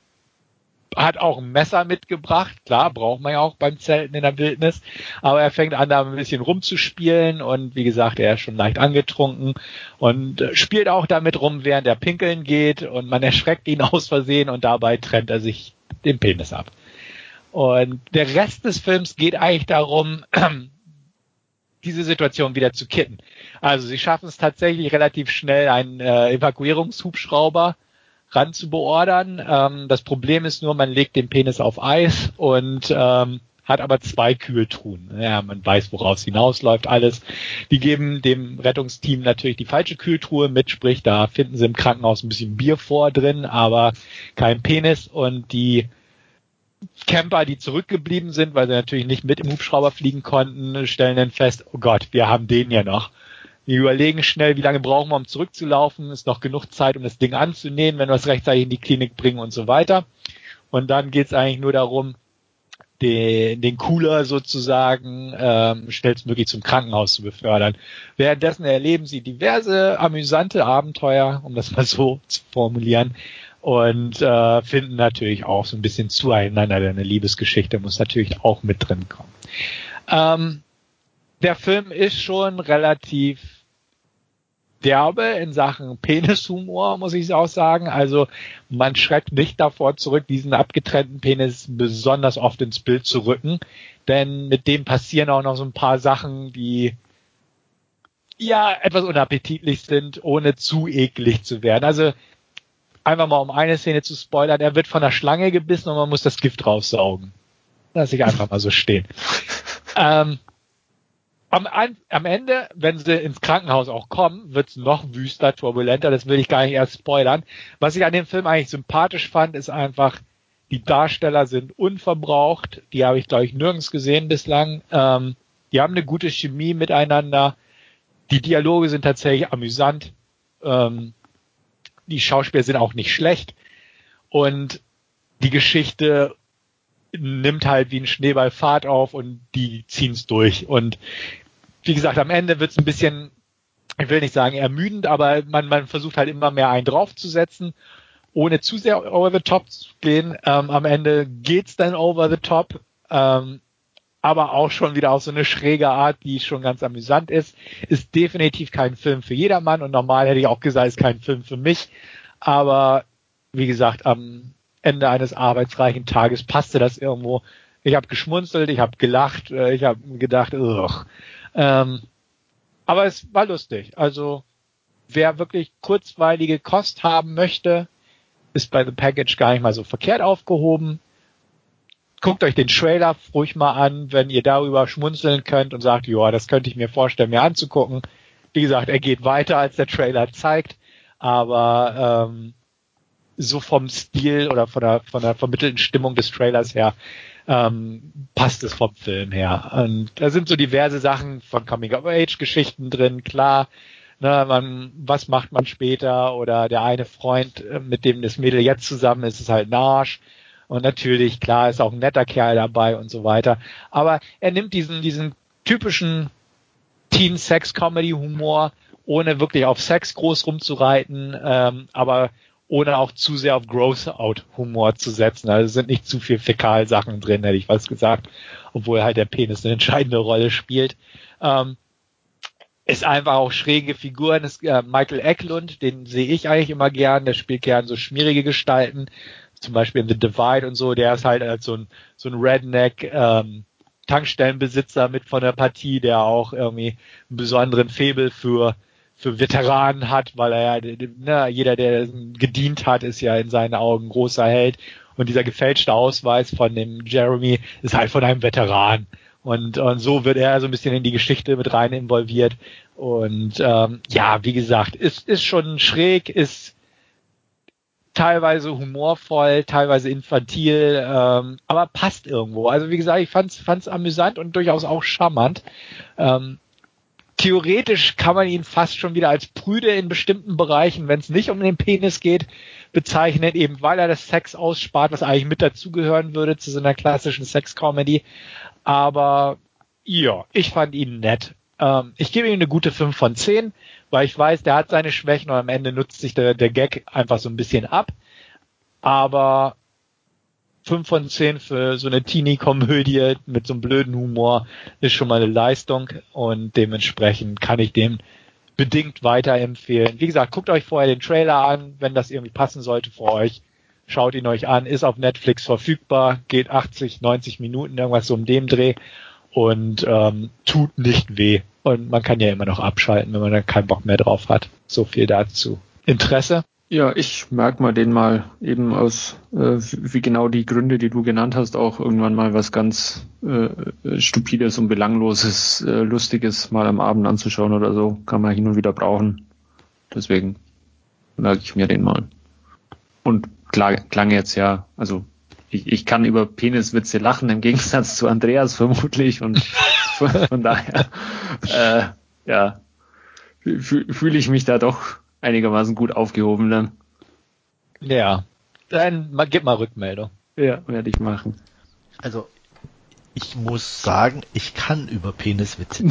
hat auch ein Messer mitgebracht. Klar, braucht man ja auch beim Zelten in der Wildnis. Aber er fängt an, da ein bisschen rumzuspielen und wie gesagt, er ist schon leicht angetrunken und spielt auch damit rum, während er pinkeln geht und man erschreckt ihn aus Versehen und dabei trennt er sich den Penis ab. Und der Rest des Films geht eigentlich darum, diese Situation wieder zu kitten. Also sie schaffen es tatsächlich relativ schnell, einen äh, Evakuierungshubschrauber ran zu beordern. Ähm, das Problem ist nur, man legt den Penis auf Eis und ähm, hat aber zwei Kühltruhen. Ja, man weiß, woraus hinausläuft alles. Die geben dem Rettungsteam natürlich die falsche Kühltruhe mit, sprich, da finden sie im Krankenhaus ein bisschen Bier vor drin, aber kein Penis und die Camper, die zurückgeblieben sind, weil sie natürlich nicht mit im Hubschrauber fliegen konnten, stellen dann fest, oh Gott, wir haben den ja noch. Wir überlegen schnell, wie lange brauchen wir, um zurückzulaufen. Ist noch genug Zeit, um das Ding anzunehmen, wenn wir es rechtzeitig in die Klinik bringen und so weiter. Und dann geht es eigentlich nur darum, den, den Cooler sozusagen ähm, schnellstmöglich zum Krankenhaus zu befördern. Währenddessen erleben sie diverse amüsante Abenteuer, um das mal so zu formulieren, und äh, finden natürlich auch so ein bisschen zueinander. Denn eine Liebesgeschichte muss natürlich auch mit drin kommen. Ähm, der Film ist schon relativ derbe in Sachen Penishumor, muss ich auch sagen. Also man schreckt nicht davor zurück, diesen abgetrennten Penis besonders oft ins Bild zu rücken, denn mit dem passieren auch noch so ein paar Sachen, die ja etwas unappetitlich sind, ohne zu eklig zu werden. Also einfach mal um eine Szene zu spoilern, er wird von der Schlange gebissen und man muss das Gift raussaugen. Lass ich einfach mal so stehen. ähm, am, am Ende, wenn sie ins Krankenhaus auch kommen, wird's noch wüster, turbulenter. Das will ich gar nicht erst spoilern. Was ich an dem Film eigentlich sympathisch fand, ist einfach, die Darsteller sind unverbraucht. Die habe ich, glaube ich, nirgends gesehen bislang. Ähm, die haben eine gute Chemie miteinander. Die Dialoge sind tatsächlich amüsant. Ähm, die Schauspieler sind auch nicht schlecht. Und die Geschichte nimmt halt wie ein Schneeball Fahrt auf und die ziehen's durch. Und wie gesagt, am Ende wird's ein bisschen, ich will nicht sagen ermüdend, aber man, man versucht halt immer mehr einen draufzusetzen, ohne zu sehr over the top zu gehen. Ähm, am Ende geht's dann over the top, ähm, aber auch schon wieder auf so eine schräge Art, die schon ganz amüsant ist. Ist definitiv kein Film für jedermann und normal hätte ich auch gesagt, ist kein Film für mich. Aber wie gesagt, am Ende eines arbeitsreichen Tages passte das irgendwo. Ich habe geschmunzelt, ich habe gelacht, äh, ich habe gedacht, ugh. Ähm, aber es war lustig. Also wer wirklich kurzweilige Kost haben möchte, ist bei The Package gar nicht mal so verkehrt aufgehoben. Guckt euch den Trailer ruhig mal an, wenn ihr darüber schmunzeln könnt und sagt, ja, das könnte ich mir vorstellen, mir anzugucken. Wie gesagt, er geht weiter, als der Trailer zeigt, aber ähm, so vom Stil oder von der, von der vermittelten Stimmung des Trailers her ähm, passt es vom Film her. Und da sind so diverse Sachen von Coming-of-Age-Geschichten drin, klar. Ne, man, was macht man später? Oder der eine Freund, äh, mit dem das Mädel jetzt zusammen ist, ist halt Narsch. Und natürlich, klar, ist auch ein netter Kerl dabei und so weiter. Aber er nimmt diesen, diesen typischen Teen-Sex-Comedy-Humor, ohne wirklich auf Sex groß rumzureiten, ähm, aber ohne auch zu sehr auf Gross-Out-Humor zu setzen. Also sind nicht zu viel Fäkalsachen drin, hätte ich was gesagt, obwohl halt der Penis eine entscheidende Rolle spielt. Ähm, ist einfach auch schräge Figuren. Ist, äh, Michael Eklund, den sehe ich eigentlich immer gern, der spielt gern so schmierige Gestalten, zum Beispiel in The Divide und so, der ist halt als so ein, so ein Redneck, ähm, Tankstellenbesitzer mit von der Partie, der auch irgendwie einen besonderen Febel für für Veteranen hat, weil er ja, ne, jeder, der gedient hat, ist ja in seinen Augen großer Held. Und dieser gefälschte Ausweis von dem Jeremy ist halt von einem Veteran. Und, und so wird er so ein bisschen in die Geschichte mit rein involviert. Und ähm, ja, wie gesagt, ist, ist schon schräg, ist teilweise humorvoll, teilweise infantil, ähm, aber passt irgendwo. Also wie gesagt, ich fand's, fand's amüsant und durchaus auch charmant. Ähm, theoretisch kann man ihn fast schon wieder als prüde in bestimmten Bereichen, wenn es nicht um den Penis geht, bezeichnen, eben weil er das Sex ausspart, was eigentlich mit dazugehören würde zu so einer klassischen Sex-Comedy. Aber ja, ich fand ihn nett. Ähm, ich gebe ihm eine gute 5 von 10, weil ich weiß, der hat seine Schwächen und am Ende nutzt sich der, der Gag einfach so ein bisschen ab. Aber 5 von 10 für so eine Teenie-Komödie mit so einem blöden Humor ist schon mal eine Leistung und dementsprechend kann ich dem bedingt weiterempfehlen. Wie gesagt, guckt euch vorher den Trailer an, wenn das irgendwie passen sollte für euch. Schaut ihn euch an, ist auf Netflix verfügbar, geht 80, 90 Minuten, irgendwas so um dem Dreh und ähm, tut nicht weh. Und man kann ja immer noch abschalten, wenn man dann keinen Bock mehr drauf hat. So viel dazu. Interesse? Ja, ich merke mal den mal eben aus, äh, wie genau die Gründe, die du genannt hast, auch irgendwann mal was ganz äh, Stupides und Belangloses, äh, Lustiges mal am Abend anzuschauen oder so. Kann man hin und wieder brauchen. Deswegen merke ich mir den mal. Und klar, klang jetzt ja, also ich, ich kann über Peniswitze lachen, im Gegensatz zu Andreas vermutlich. Und von, von daher, äh, ja, fühle ich mich da doch einigermaßen gut aufgehoben dann. Ja, dann gib mal Rückmeldung. Ja, werde ich machen. Also, ich muss sagen, ich kann über Peniswitze.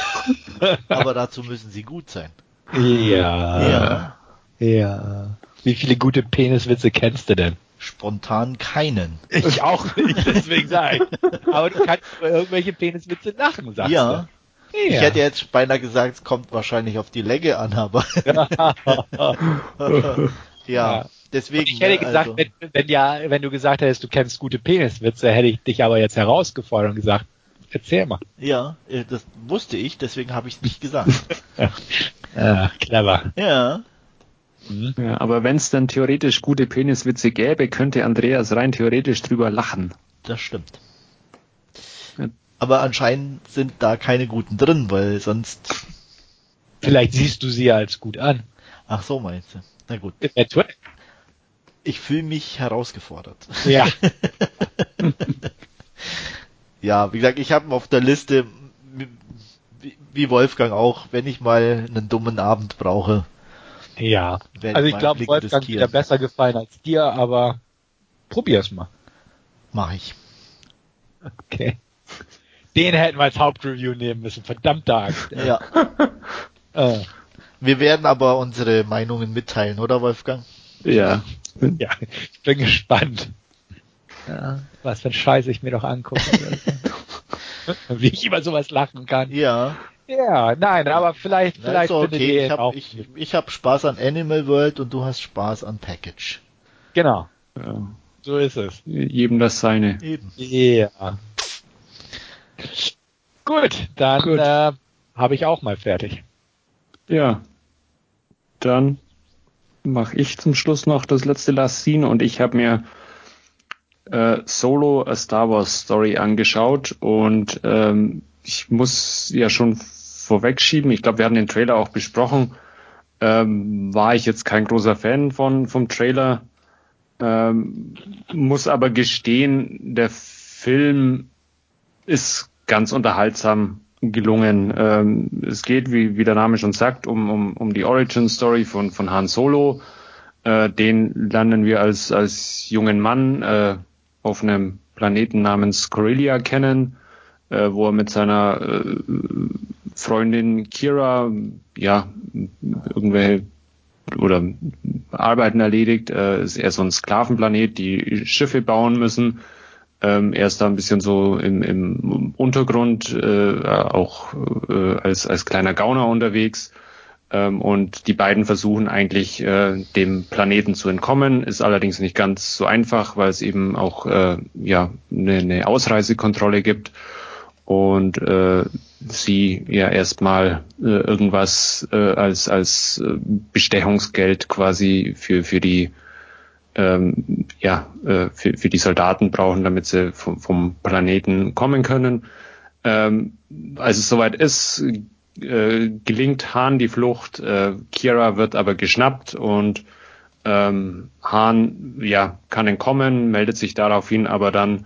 Aber dazu müssen sie gut sein. Ja. Ja. Ja. Wie viele gute Peniswitze kennst du denn? Spontan keinen. Ich auch nicht, deswegen sage ich. Aber du kannst über irgendwelche Peniswitze lachen, sagst ja. du. Ja. Ich hätte jetzt beinahe gesagt, es kommt wahrscheinlich auf die Länge an, aber ja, ja, deswegen. Ich hätte gesagt, also, wenn, wenn, ja, wenn du gesagt hättest, du kennst gute Peniswitze, hätte ich dich aber jetzt herausgefordert und gesagt, erzähl mal. Ja, äh, das wusste ich, deswegen habe ich es nicht gesagt. ja, clever. Ja. Mhm. Ja, aber wenn es dann theoretisch gute Peniswitze gäbe, könnte Andreas rein theoretisch drüber lachen. Das stimmt. Aber anscheinend sind da keine guten drin, weil sonst. Vielleicht siehst du sie als gut an. Ach so, meinst du? Na gut. Ich fühle mich herausgefordert. Ja. ja, wie gesagt, ich habe auf der Liste, wie Wolfgang auch, wenn ich mal einen dummen Abend brauche. Ja. Also ich glaube, Wolfgang wird besser gefallen als dir, aber probier's mal. Mach ich. Okay. Den hätten wir als Hauptreview nehmen müssen. Verdammt Tag. Ja. äh. Wir werden aber unsere Meinungen mitteilen, oder Wolfgang? Ja. Ja, ich bin gespannt. Ja, was für ein Scheiß ich mir doch angucken Wie ich über sowas lachen kann. Ja. Ja, nein, aber vielleicht, Na, vielleicht okay. ich habe ich, ich hab Spaß an Animal World und du hast Spaß an Package. Genau. Ja. So ist es. Jedem das seine. Eben. Ja. Gut, dann Gut. Äh, habe ich auch mal fertig. Ja. Dann mache ich zum Schluss noch das letzte Last Scene und ich habe mir äh, Solo A Star Wars Story angeschaut und ähm, ich muss ja schon vorwegschieben, ich glaube, wir hatten den Trailer auch besprochen, ähm, war ich jetzt kein großer Fan von vom Trailer, ähm, muss aber gestehen, der Film ist ganz unterhaltsam gelungen. Ähm, es geht, wie, wie der Name schon sagt, um, um, um die Origin Story von, von Han Solo. Äh, den lernen wir als, als jungen Mann äh, auf einem Planeten namens Corellia kennen, äh, wo er mit seiner äh, Freundin Kira ja irgendwelche oder Arbeiten erledigt. Äh, ist eher so ein Sklavenplanet, die Schiffe bauen müssen ähm, er ist da ein bisschen so im, im Untergrund, äh, auch äh, als, als kleiner Gauner unterwegs. Ähm, und die beiden versuchen eigentlich äh, dem Planeten zu entkommen, ist allerdings nicht ganz so einfach, weil es eben auch äh, ja eine, eine Ausreisekontrolle gibt und äh, sie ja erstmal äh, irgendwas äh, als als äh, Bestechungsgeld quasi für für die ähm, ja, äh, für, für die Soldaten brauchen, damit sie vom, vom Planeten kommen können. Ähm, als es soweit ist, äh, gelingt Hahn die Flucht. Äh, Kira wird aber geschnappt und ähm, Hahn ja, kann entkommen, meldet sich daraufhin aber dann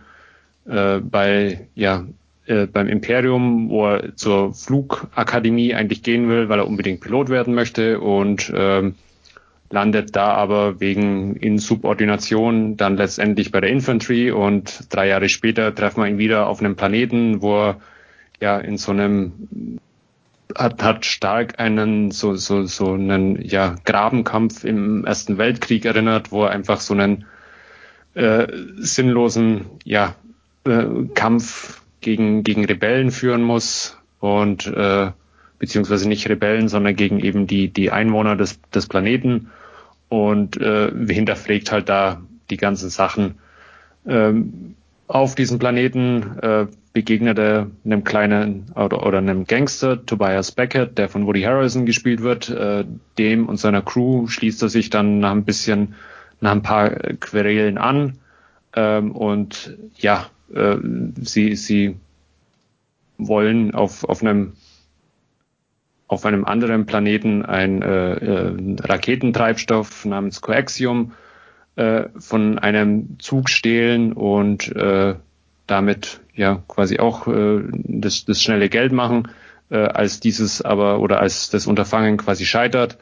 äh, bei ja, äh, beim Imperium, wo er zur Flugakademie eigentlich gehen will, weil er unbedingt Pilot werden möchte und ähm, landet da aber wegen Insubordination dann letztendlich bei der Infantry und drei Jahre später treffen wir ihn wieder auf einem Planeten, wo er ja in so einem hat, hat stark einen so so so einen ja Grabenkampf im Ersten Weltkrieg erinnert, wo er einfach so einen äh, sinnlosen ja äh, Kampf gegen gegen Rebellen führen muss und äh, beziehungsweise nicht Rebellen, sondern gegen eben die die Einwohner des des Planeten und äh, hinterpflegt halt da die ganzen Sachen. Ähm, auf diesem Planeten äh, begegnet er einem kleinen oder, oder einem Gangster, Tobias Beckett, der von Woody Harrelson gespielt wird. Äh, dem und seiner Crew schließt er sich dann nach ein bisschen, nach ein paar Querelen an. Ähm, und ja, äh, sie, sie wollen auf, auf einem auf einem anderen Planeten ein äh, äh, Raketentreibstoff namens Coaxium äh, von einem Zug stehlen und äh, damit ja quasi auch äh, das, das schnelle Geld machen, äh, als dieses aber oder als das Unterfangen quasi scheitert,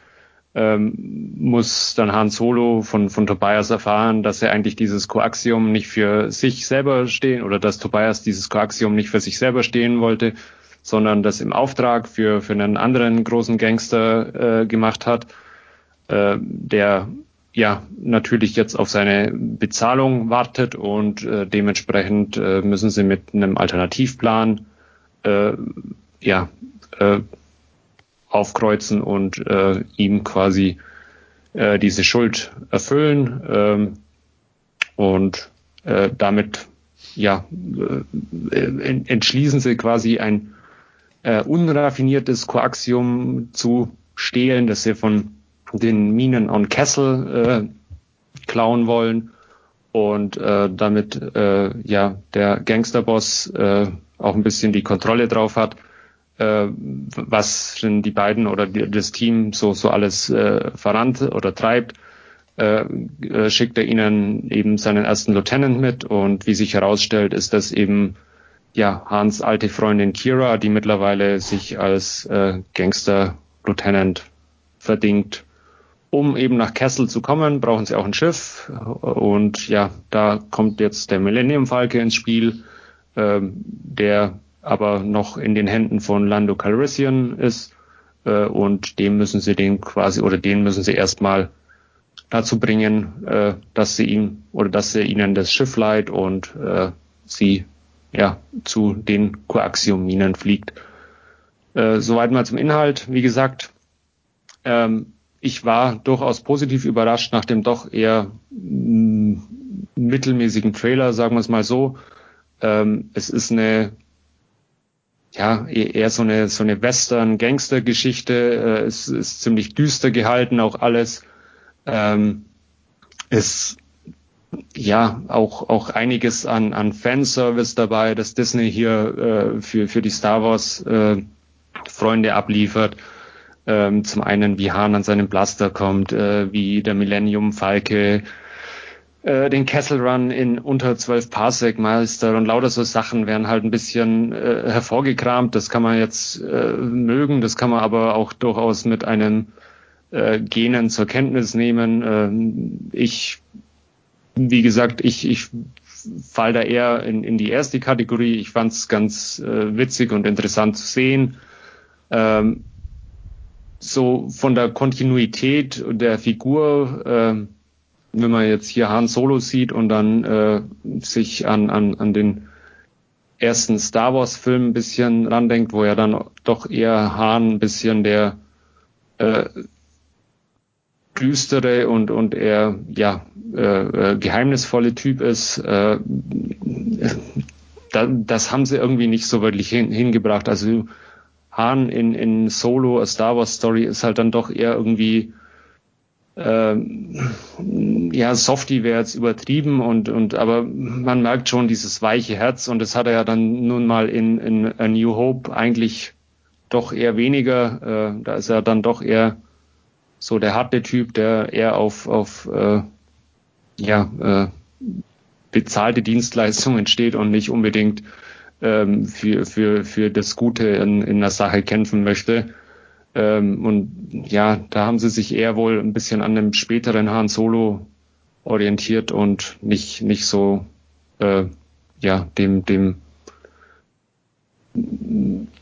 ähm, muss dann Han Solo von, von Tobias erfahren, dass er eigentlich dieses Coaxium nicht für sich selber stehen oder dass Tobias dieses Coaxium nicht für sich selber stehen wollte, sondern das im Auftrag für, für einen anderen großen Gangster äh, gemacht hat, äh, der ja natürlich jetzt auf seine Bezahlung wartet und äh, dementsprechend äh, müssen sie mit einem Alternativplan äh, ja äh, aufkreuzen und äh, ihm quasi äh, diese Schuld erfüllen ähm, und äh, damit ja äh, entschließen sie quasi ein äh, unraffiniertes Koaxium zu stehlen, das sie von den Minen on Kessel äh, klauen wollen und äh, damit äh, ja der Gangsterboss äh, auch ein bisschen die Kontrolle drauf hat, äh, was denn die beiden oder die, das Team so so alles äh, verrannt oder treibt. Äh, äh, schickt er ihnen eben seinen ersten Lieutenant mit und wie sich herausstellt, ist das eben ja, Hans alte Freundin Kira, die mittlerweile sich als äh, Gangster Lieutenant verdingt. Um eben nach Kessel zu kommen, brauchen sie auch ein Schiff. Und ja, da kommt jetzt der Millennium Falke ins Spiel, äh, der aber noch in den Händen von Lando Calrissian ist. Äh, und dem müssen sie den quasi, oder den müssen sie erstmal dazu bringen, äh, dass sie ihm oder dass er ihnen das Schiff leiht und äh, sie ja, zu den Coaxium-Minen fliegt. Äh, soweit mal zum Inhalt. Wie gesagt, ähm, ich war durchaus positiv überrascht nach dem doch eher mm, mittelmäßigen Trailer, sagen wir es mal so. Ähm, es ist eine ja, e-, eher so eine, so eine Western-Gangster-Geschichte. Äh, es ist ziemlich düster gehalten, auch alles. Ähm, es ja auch auch einiges an an Fanservice dabei, dass Disney hier äh, für für die Star Wars äh, Freunde abliefert. Ähm, zum einen wie Han an seinen Blaster kommt, äh, wie der Millennium Falke äh, den Castle Run in unter 12 Parsec Meister und lauter so Sachen werden halt ein bisschen äh, hervorgekramt. Das kann man jetzt äh, mögen, das kann man aber auch durchaus mit einem äh, Genen zur Kenntnis nehmen. Äh, ich wie gesagt, ich, ich fall da eher in, in die erste Kategorie. Ich fand es ganz äh, witzig und interessant zu sehen. Ähm, so von der Kontinuität der Figur, äh, wenn man jetzt hier Han Solo sieht und dann äh, sich an, an, an den ersten Star Wars Film ein bisschen randenkt, wo ja dann doch eher Han ein bisschen der äh, düstere und, und eher ja, äh, äh, geheimnisvolle Typ ist, äh, da, das haben sie irgendwie nicht so wirklich hin, hingebracht. Also Han in, in Solo, a Star Wars Story, ist halt dann doch eher irgendwie äh, ja, Softie wäre jetzt übertrieben und, und aber man merkt schon dieses weiche Herz und das hat er ja dann nun mal in, in A New Hope eigentlich doch eher weniger. Äh, da ist er dann doch eher so der harte Typ, der eher auf, auf äh, ja, äh, bezahlte Dienstleistungen steht und nicht unbedingt ähm, für, für, für das Gute in, in der Sache kämpfen möchte. Ähm, und ja, da haben sie sich eher wohl ein bisschen an dem späteren Han Solo orientiert und nicht, nicht so äh, ja, dem, dem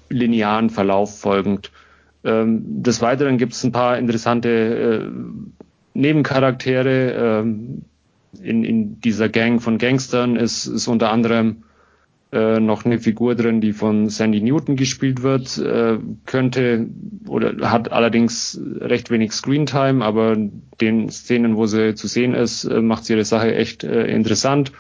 linearen Verlauf folgend. Ähm, des Weiteren gibt es ein paar interessante äh, Nebencharaktere. Ähm, in, in dieser Gang von Gangstern ist, ist unter anderem äh, noch eine Figur drin, die von Sandy Newton gespielt wird, äh, könnte oder hat allerdings recht wenig Screentime, aber den Szenen, wo sie zu sehen ist, äh, macht sie ihre Sache echt äh, interessant.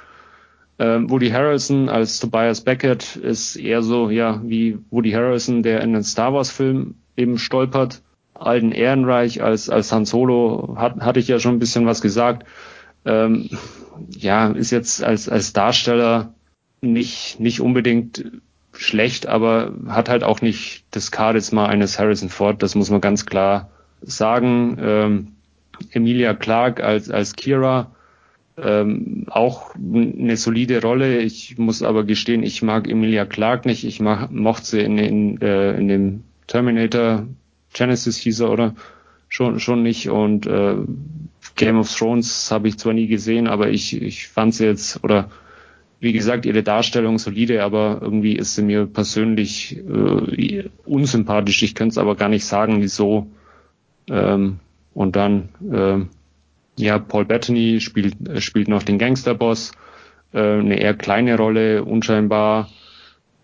Ähm, Woody Harrelson als Tobias Beckett ist eher so, ja, wie Woody Harrelson, der in den Star Wars Film eben stolpert. Alden Ehrenreich als, als Han Solo hat, hatte ich ja schon ein bisschen was gesagt. Ähm, ja, ist jetzt als, als Darsteller nicht, nicht unbedingt schlecht, aber hat halt auch nicht das Charisma eines Harrison Ford, das muss man ganz klar sagen. Ähm, Emilia Clark als, als Kira ähm, auch eine solide Rolle. Ich muss aber gestehen, ich mag Emilia Clark nicht. Ich mag, mochte sie in, in, äh, in dem Terminator Genesis hieß er, oder? Schon, schon nicht. Und äh, Game of Thrones habe ich zwar nie gesehen, aber ich, ich fand sie jetzt, oder wie gesagt, ihre Darstellung solide, aber irgendwie ist sie mir persönlich äh, unsympathisch. Ich könnte es aber gar nicht sagen, wieso. Ähm, und dann äh, ja, Paul Bettany spielt, äh, spielt noch den Gangsterboss, äh, eine eher kleine Rolle, unscheinbar.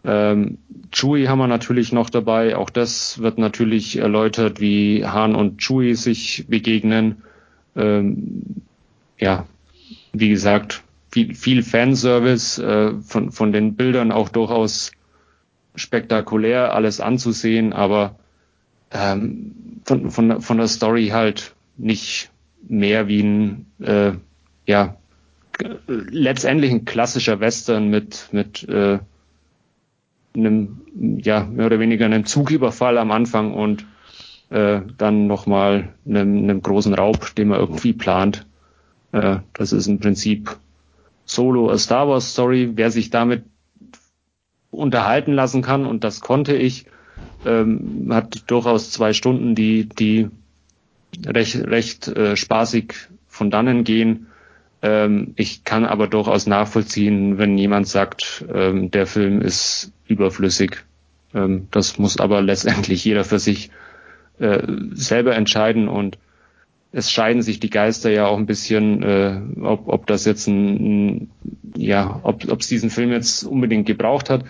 Ähm, Chewie haben wir natürlich noch dabei. Auch das wird natürlich erläutert, wie Han und Chewie sich begegnen. Ähm, ja, wie gesagt, viel, viel Fanservice, äh, von, von den Bildern auch durchaus spektakulär alles anzusehen, aber ähm, von, von, von der Story halt nicht mehr wie ein, äh, ja, letztendlich ein klassischer Western mit, mit äh, einem, ja, mehr oder weniger einem Zugüberfall am Anfang und äh, dann nochmal einem, einem großen Raub, den man irgendwie plant. Äh, das ist im Prinzip Solo a Star Wars Story. Wer sich damit unterhalten lassen kann, und das konnte ich, ähm, hat durchaus zwei Stunden, die, die recht, recht äh, spaßig von dannen gehen. Ähm, ich kann aber durchaus nachvollziehen, wenn jemand sagt, ähm, der Film ist überflüssig. Ähm, das muss aber letztendlich jeder für sich äh, selber entscheiden und es scheiden sich die Geister ja auch ein bisschen, äh, ob, ob das jetzt ein, ein ja, ob es diesen Film jetzt unbedingt gebraucht hat.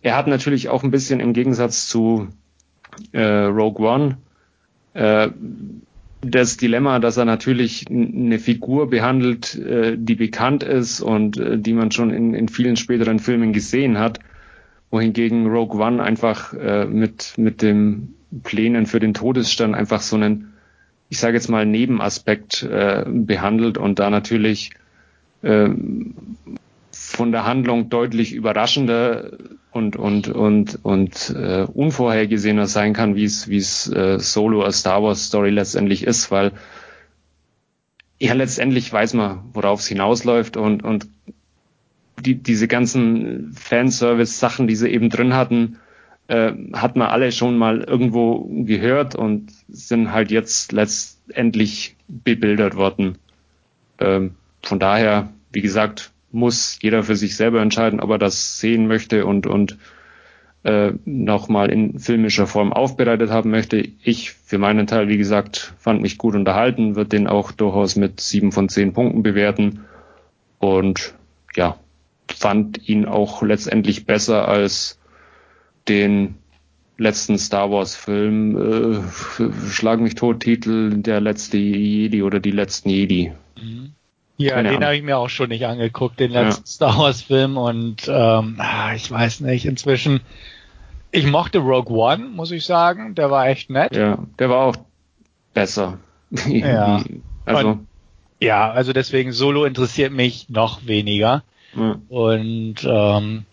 Er hat natürlich auch ein bisschen im Gegensatz zu äh, Rogue One äh, das Dilemma, dass er natürlich eine Figur behandelt, äh, die bekannt ist und äh, die man schon in, in vielen späteren Filmen gesehen hat, wohingegen Rogue One einfach äh, mit mit dem Plänen für den Todesstern einfach so einen, ich sage jetzt mal Nebenaspekt behandelt und da natürlich äh, von der Handlung deutlich überraschender und und und und äh, unvorhergesehener sein kann, wie es wie es äh, Solo a Star Wars Story letztendlich ist, weil ja letztendlich weiß man, worauf es hinausläuft und und die, diese ganzen Fanservice-Sachen, die sie eben drin hatten, äh, hat man alle schon mal irgendwo gehört und sind halt jetzt letztendlich bebildert worden. Ähm, von daher, wie gesagt, muss jeder für sich selber entscheiden, ob er das sehen möchte und, und äh, nochmal in filmischer Form aufbereitet haben möchte. Ich für meinen Teil, wie gesagt, fand mich gut unterhalten, wird den auch durchaus mit sieben von zehn Punkten bewerten und ja, fand ihn auch letztendlich besser als den letzten Star Wars Film, äh, Schlag mich tot Titel, der letzte Jedi oder die letzten Jedi. Mhm. Ja, Keine den habe ich mir auch schon nicht angeguckt, den letzten ja. Star Wars Film und ähm, ah, ich weiß nicht, inzwischen ich mochte Rogue One, muss ich sagen, der war echt nett. Ja, der war auch besser. ja. also und, ja, also deswegen Solo interessiert mich noch weniger. Ja. Und ähm,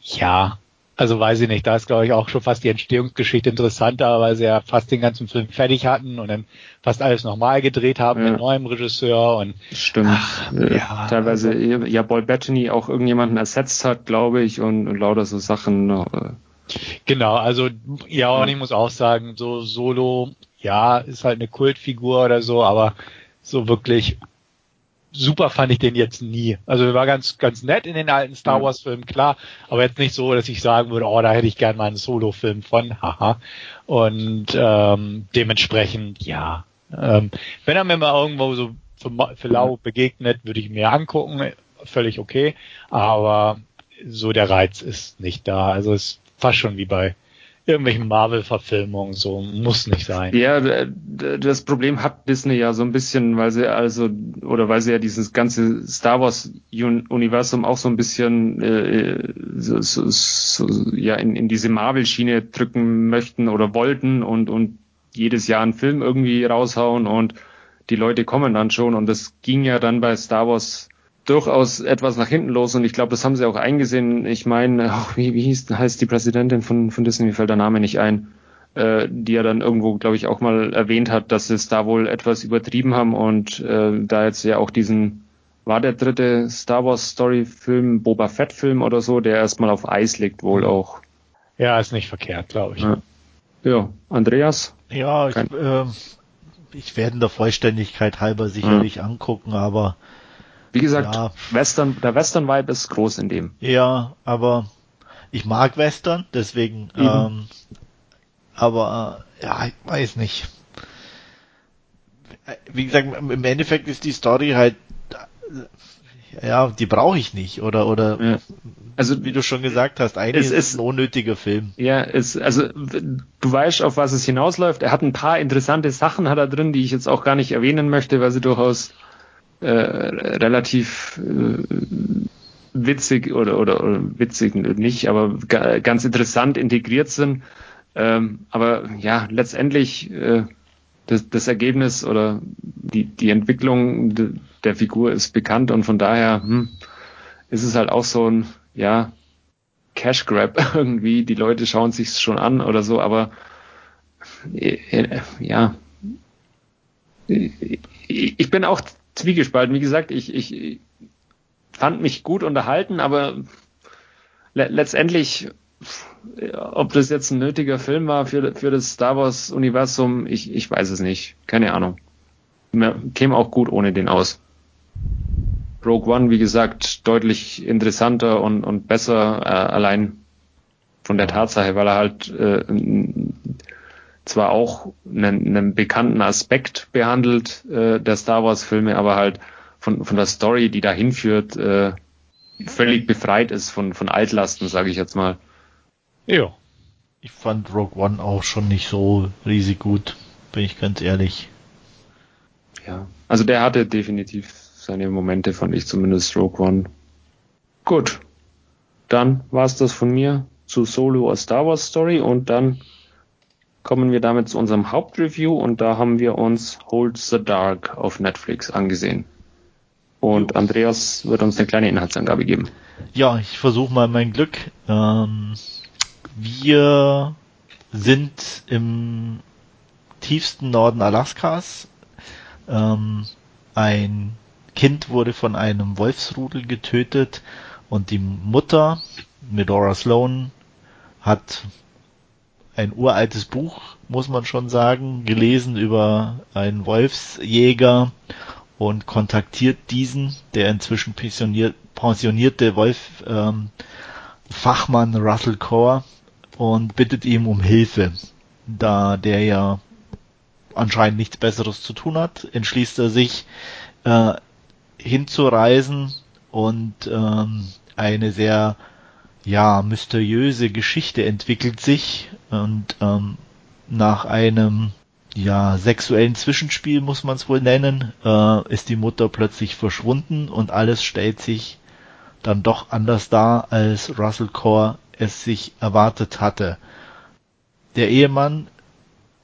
ja, also weiß ich nicht, da ist glaube ich auch schon fast die Entstehungsgeschichte interessanter, weil sie ja fast den ganzen Film fertig hatten und dann fast alles nochmal gedreht haben ja. mit neuem Regisseur und stimmt. Ach, ja, ja, teilweise ja Paul Bettany auch irgendjemanden ersetzt hat, glaube ich, und, und lauter so Sachen. Äh. Genau, also ja, und ich muss auch sagen, so Solo, ja, ist halt eine Kultfigur oder so, aber so wirklich super fand ich den jetzt nie. Also war ganz, ganz nett in den alten Star Wars Filmen, klar, aber jetzt nicht so, dass ich sagen würde, oh, da hätte ich gern mal einen Solo-Film von, haha. Und ähm, dementsprechend, ja. Ähm, wenn er mir mal irgendwo so für, für lau begegnet, würde ich mir angucken, völlig okay. Aber so der Reiz ist nicht da. Also es ist fast schon wie bei irgendwelchen Marvel-Verfilmungen, so muss nicht sein. Ja, das Problem hat Disney ja so ein bisschen, weil sie also oder weil sie ja dieses ganze Star Wars-Universum auch so ein bisschen äh, so, so, so, ja in, in diese Marvel-Schiene drücken möchten oder wollten und und jedes Jahr einen Film irgendwie raushauen und die Leute kommen dann schon und das ging ja dann bei Star Wars durchaus etwas nach hinten los und ich glaube, das haben sie auch eingesehen. Ich meine, wie, wie hieß, heißt die Präsidentin von, von Disney, mir fällt der Name nicht ein, äh, die ja dann irgendwo, glaube ich, auch mal erwähnt hat, dass sie es da wohl etwas übertrieben haben und äh, da jetzt ja auch diesen, war der dritte Star Wars Story Film, Boba Fett Film oder so, der erstmal auf Eis liegt wohl auch. Ja, ist nicht verkehrt, glaube ich. Ja. ja. Andreas? Ja, ich, äh, ich werde der Vollständigkeit halber sicherlich mhm. angucken, aber wie gesagt, ja. Western, der Western-Vibe ist groß in dem. Ja, aber ich mag Western, deswegen, mhm. ähm, aber äh, ja, ich weiß nicht. Wie gesagt, im Endeffekt ist die Story halt, äh, ja, die brauche ich nicht, oder, oder, ja. also, wie du schon gesagt hast, eigentlich ist es ein unnötiger Film. Ja, es, also, du weißt, auf was es hinausläuft. Er hat ein paar interessante Sachen hat er drin, die ich jetzt auch gar nicht erwähnen möchte, weil sie durchaus äh, relativ äh, witzig oder, oder, oder witzig nicht, aber ganz interessant integriert sind. Ähm, aber ja, letztendlich äh, das, das Ergebnis oder die, die Entwicklung de, der Figur ist bekannt und von daher hm, ist es halt auch so ein ja Cash Grab irgendwie. Die Leute schauen sich schon an oder so, aber äh, äh ja, ich bin auch zwiegespalten. Wie gesagt, ich, ich fand mich gut unterhalten, aber le letztendlich, ob das jetzt ein nötiger Film war für, für das Star Wars Universum, ich, ich weiß es nicht. Keine Ahnung. Mir käme auch gut ohne den aus. Rogue One, wie gesagt, deutlich interessanter und, und besser, äh, allein von der Tatsache, weil er halt äh, zwar auch einen, einen bekannten Aspekt behandelt äh, der Star Wars Filme, aber halt von, von der Story, die dahin führt, äh, völlig befreit ist von, von Altlasten, sage ich jetzt mal. Ja. Ich fand Rogue One auch schon nicht so riesig gut, bin ich ganz ehrlich. Ja, also der hatte definitiv seine Momente, fand ich zumindest Rogue One. Gut, dann war's das von mir zu Solo A Star Wars Story und dann kommen wir damit zu unserem Hauptreview und da haben wir uns Hold the Dark auf Netflix angesehen. Und Andreas wird uns eine kleine Inhaltsangabe geben. Ja, ich versuche mal mein Glück. Ähm, wir sind im tiefsten Norden Alaskas. Ähm, ein Kind wurde von einem Wolfsrudel getötet und die Mutter, Medora Sloan, hat ein uraltes Buch, muss man schon sagen, gelesen über einen Wolfsjäger und kontaktiert diesen, der inzwischen pensioniert, pensionierte Wolf ähm, Fachmann Russell Core und bittet ihm um Hilfe. Da der ja anscheinend nichts Besseres zu tun hat, entschließt er sich äh, hinzureisen und ähm, eine sehr ja, mysteriöse Geschichte entwickelt sich und ähm, nach einem ja, sexuellen Zwischenspiel muss man es wohl nennen, äh, ist die Mutter plötzlich verschwunden und alles stellt sich dann doch anders dar, als Russell Core es sich erwartet hatte. Der Ehemann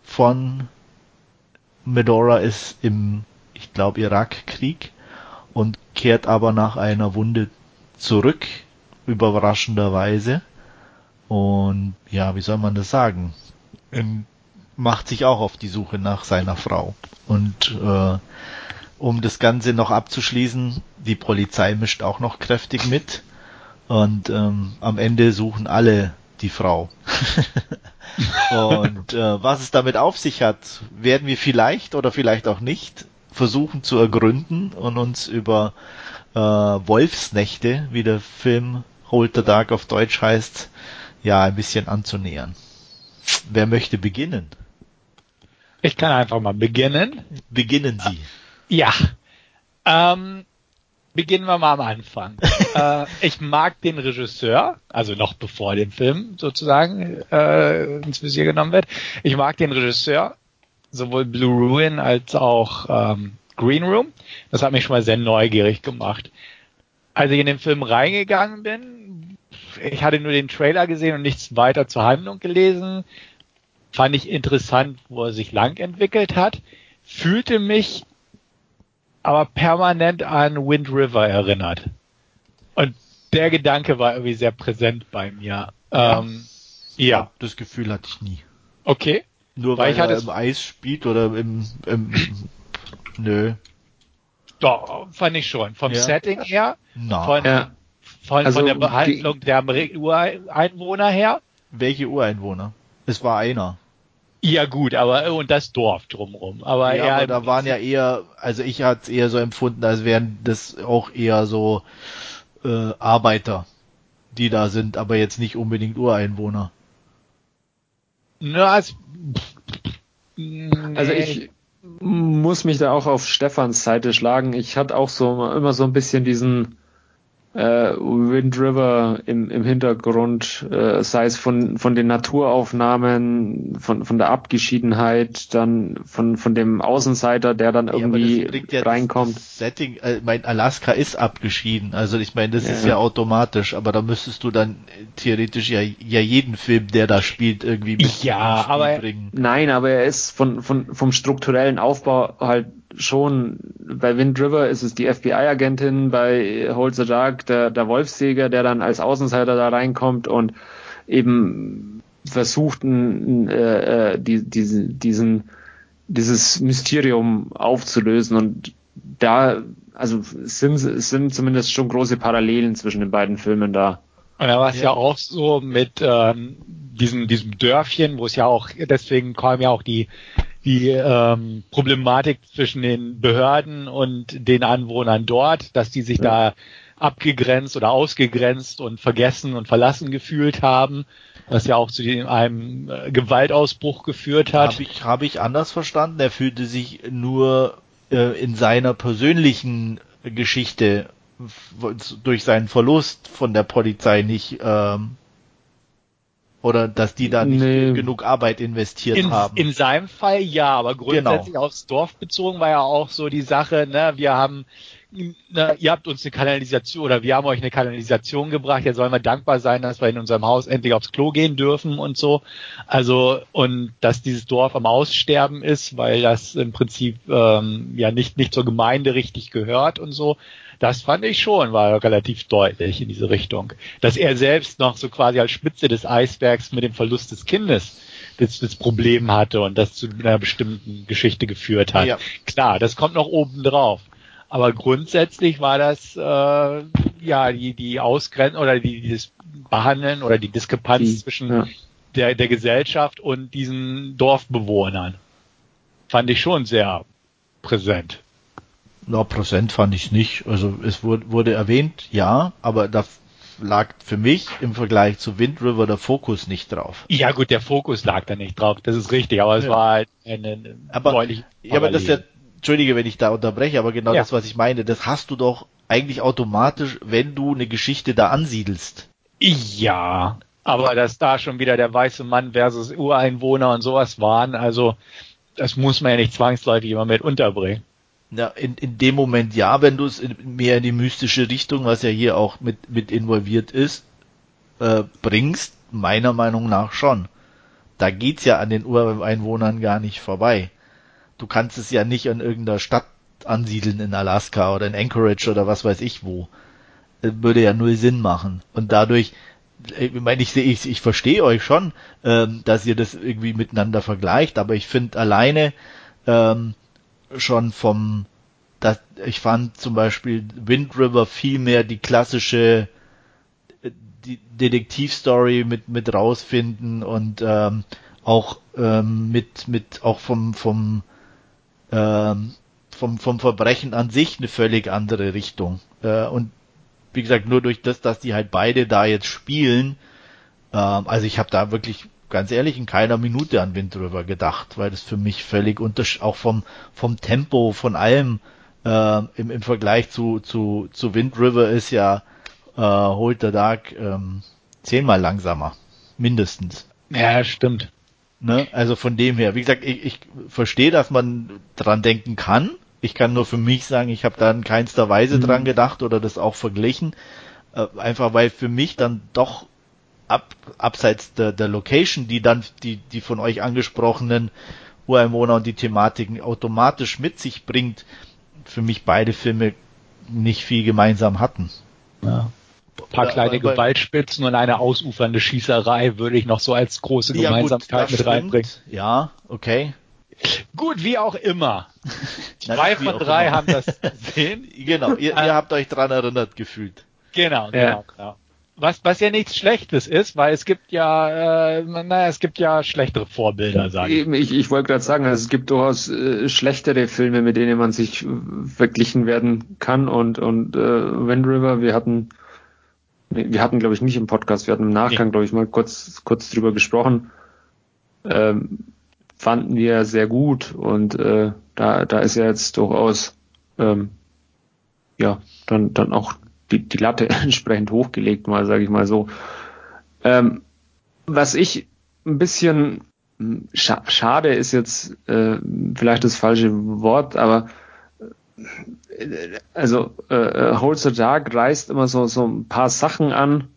von Medora ist im, ich glaube, Irakkrieg und kehrt aber nach einer Wunde zurück überraschenderweise. Und ja, wie soll man das sagen? Ähm, macht sich auch auf die Suche nach seiner Frau. Und äh, um das Ganze noch abzuschließen, die Polizei mischt auch noch kräftig mit. Und ähm, am Ende suchen alle die Frau. und äh, was es damit auf sich hat, werden wir vielleicht oder vielleicht auch nicht versuchen zu ergründen und uns über äh, Wolfsnächte, wie der Film Hold the Dark auf Deutsch heißt, ja ein bisschen anzunähern. Wer möchte beginnen? Ich kann einfach mal beginnen. Beginnen Sie. Ja. Ähm, beginnen wir mal am Anfang. äh, ich mag den Regisseur, also noch bevor der Film sozusagen äh, ins Visier genommen wird. Ich mag den Regisseur, sowohl Blue Ruin als auch ähm, Green Room. Das hat mich schon mal sehr neugierig gemacht. Als ich in den Film reingegangen bin, ich hatte nur den Trailer gesehen und nichts weiter zur Handlung gelesen, fand ich interessant, wo er sich lang entwickelt hat, fühlte mich aber permanent an Wind River erinnert. Und der Gedanke war irgendwie sehr präsent bei mir. Ja. Ähm, ja. Das Gefühl hatte ich nie. Okay. Nur weil, weil er im Eis spielt oder im, im nö. Doch, fand ich schon. Vom ja. Setting her, no. von, ja. Von, also von der Behandlung die, der Ureinwohner her. Welche Ureinwohner? Es war einer. Ja gut, aber und das Dorf drumrum. Aber, ja, aber da waren ja eher, also ich hatte es eher so empfunden, als wären das auch eher so äh, Arbeiter, die da sind, aber jetzt nicht unbedingt Ureinwohner. Na, als, also ich muss mich da auch auf Stefans Seite schlagen. Ich hatte auch so immer so ein bisschen diesen äh, Wind River im, im Hintergrund, äh, sei es von, von den Naturaufnahmen, von, von der Abgeschiedenheit, dann von, von dem Außenseiter, der dann irgendwie ja, reinkommt. Setting, äh, mein Alaska ist abgeschieden, also ich meine, das ja. ist ja automatisch, aber da müsstest du dann theoretisch ja, ja jeden Film, der da spielt, irgendwie mit ja, aber bringen. Nein, aber er ist von, von, vom strukturellen Aufbau halt schon, bei Wind River ist es die FBI-Agentin, bei Hold the Dark der, der Wolfsjäger, der dann als Außenseiter da reinkommt und eben versucht, äh, äh, die, diese, diesen, dieses Mysterium aufzulösen und da, also sind, sind zumindest schon große Parallelen zwischen den beiden Filmen da. Und da war es ja. ja. auch so mit ähm, diesem, diesem Dörfchen, wo es ja auch, deswegen kam ja auch die die ähm, Problematik zwischen den Behörden und den Anwohnern dort, dass die sich ja. da abgegrenzt oder ausgegrenzt und vergessen und verlassen gefühlt haben, was ja auch zu einem äh, Gewaltausbruch geführt hat. Habe ich, hab ich anders verstanden. Er fühlte sich nur äh, in seiner persönlichen Geschichte durch seinen Verlust von der Polizei nicht ähm, oder dass die da nicht nee. genug Arbeit investiert in, haben. In seinem Fall ja, aber grundsätzlich genau. aufs Dorf bezogen war ja auch so die Sache, ne, wir haben na, ihr habt uns eine Kanalisation oder wir haben euch eine Kanalisation gebracht, jetzt sollen wir dankbar sein, dass wir in unserem Haus endlich aufs Klo gehen dürfen und so. Also und dass dieses Dorf am Aussterben ist, weil das im Prinzip ähm, ja nicht nicht zur Gemeinde richtig gehört und so. Das fand ich schon, war relativ deutlich in diese Richtung. Dass er selbst noch so quasi als Spitze des Eisbergs mit dem Verlust des Kindes das, das Problem hatte und das zu einer bestimmten Geschichte geführt hat. Ja. Klar, das kommt noch oben drauf. Aber grundsätzlich war das äh, ja die die Ausgrenzung oder die dieses Behandeln oder die Diskrepanz die, zwischen ja. der der Gesellschaft und diesen Dorfbewohnern fand ich schon sehr präsent. Na, Prozent fand ich nicht. Also es wurde, wurde erwähnt, ja, aber da lag für mich im Vergleich zu Wind River der Fokus nicht drauf. Ja gut, der Fokus lag da nicht drauf, das ist richtig, aber es ja. war halt eine, aber, Ja, aber das ist ja, entschuldige, wenn ich da unterbreche, aber genau ja. das, was ich meine, das hast du doch eigentlich automatisch, wenn du eine Geschichte da ansiedelst. Ja, aber dass da schon wieder der weiße Mann versus Ureinwohner und sowas waren, also das muss man ja nicht zwangsläufig immer mit unterbringen. Ja, in, in dem Moment ja, wenn du es mehr in die mystische Richtung, was ja hier auch mit, mit involviert ist, äh, bringst, meiner Meinung nach schon. Da geht's ja an den Ureinwohnern gar nicht vorbei. Du kannst es ja nicht an irgendeiner Stadt ansiedeln in Alaska oder in Anchorage oder was weiß ich wo. Das würde ja null Sinn machen. Und dadurch, ich meine, ich sehe, ich, ich verstehe euch schon, ähm, dass ihr das irgendwie miteinander vergleicht, aber ich finde alleine, ähm, schon vom, das, ich fand zum Beispiel Wind River viel mehr die klassische, die Detektivstory mit mit rausfinden und ähm, auch ähm, mit mit auch vom vom ähm, vom vom Verbrechen an sich eine völlig andere Richtung. Äh, und wie gesagt nur durch das dass die halt beide da jetzt spielen ähm, also ich habe da wirklich ganz ehrlich in keiner Minute an Wind River gedacht weil das für mich völlig unter auch vom vom Tempo von allem äh, im, im Vergleich zu zu zu Wind River ist ja äh, Hold the Dark ähm, zehnmal langsamer. Mindestens. Ja, stimmt. Ne? Also von dem her, wie gesagt, ich, ich verstehe, dass man dran denken kann. Ich kann nur für mich sagen, ich habe da in keinster Weise mhm. dran gedacht oder das auch verglichen. Äh, einfach weil für mich dann doch ab, abseits der, der Location, die dann die, die von euch angesprochenen Ureinwohner und die Thematiken automatisch mit sich bringt, für mich beide Filme nicht viel gemeinsam hatten. Ja ein paar kleine aber, Gewaltspitzen und eine ausufernde Schießerei würde ich noch so als große Gemeinsamkeit ja, mit reinbringen. Ja, okay. Gut, wie auch immer. Zwei von drei haben das gesehen. Genau, ihr, ihr habt euch dran erinnert gefühlt. Genau, genau, ja. genau. Was, was ja nichts Schlechtes ist, weil es gibt ja, äh, naja, es gibt ja schlechtere Vorbilder, sage ich. Ich, ich wollte gerade sagen, also es gibt durchaus äh, schlechtere Filme, mit denen man sich verglichen werden kann. Und, und äh, Wind River, wir hatten wir hatten, glaube ich, nicht im Podcast, wir hatten im Nachgang, nee. glaube ich, mal kurz, kurz drüber gesprochen. Ähm, fanden wir sehr gut und äh, da, da ist ja jetzt durchaus ähm, ja dann, dann auch die, die Latte entsprechend hochgelegt, mal sage ich mal so. Ähm, was ich ein bisschen scha schade ist jetzt äh, vielleicht das falsche Wort, aber also äh, äh Hold the Dark reißt immer so, so ein paar Sachen an,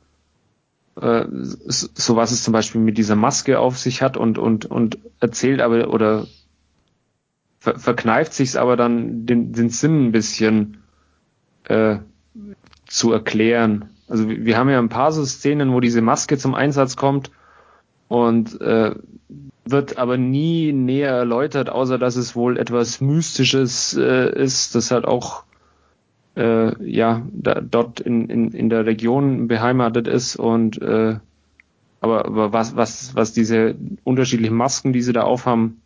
äh, so was es zum Beispiel mit dieser Maske auf sich hat und, und, und erzählt aber oder ver verkneift sich's aber dann den, den Sinn ein bisschen äh, zu erklären. Also wir haben ja ein paar so Szenen, wo diese Maske zum Einsatz kommt und äh, wird aber nie näher erläutert, außer dass es wohl etwas Mystisches äh, ist, das halt auch äh, ja da, dort in, in, in der Region beheimatet ist und äh, aber, aber was, was, was diese unterschiedlichen Masken, die sie da aufhaben,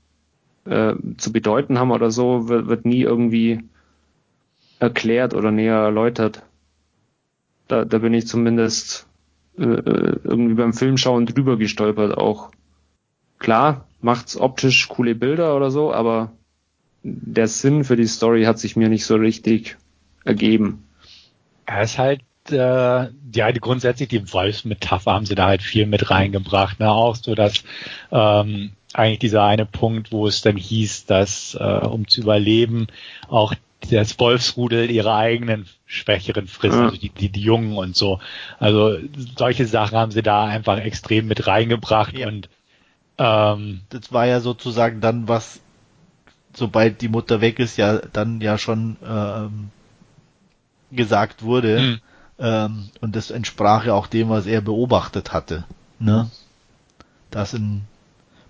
äh, zu bedeuten haben oder so, wird, wird nie irgendwie erklärt oder näher erläutert. Da, da bin ich zumindest äh, äh irgendwie beim Filmschauen drüber gestolpert auch. Klar, macht's optisch coole Bilder oder so, aber der Sinn für die Story hat sich mir nicht so richtig ergeben. Er ist halt, äh, ja, grundsätzlich die Wolfsmetapher haben sie da halt viel mit reingebracht, ne? Auch so, dass ähm, eigentlich dieser eine Punkt, wo es dann hieß, dass äh, um zu überleben auch das Wolfsrudel ihre eigenen Schwächeren frisst, ja. also die, die, die Jungen und so. Also solche Sachen haben sie da einfach extrem mit reingebracht ja. und ähm, das war ja sozusagen dann was, sobald die Mutter weg ist, ja dann ja schon ähm, gesagt wurde. Mhm. Ähm, und das entsprach ja auch dem, was er beobachtet hatte. Ne? Dass in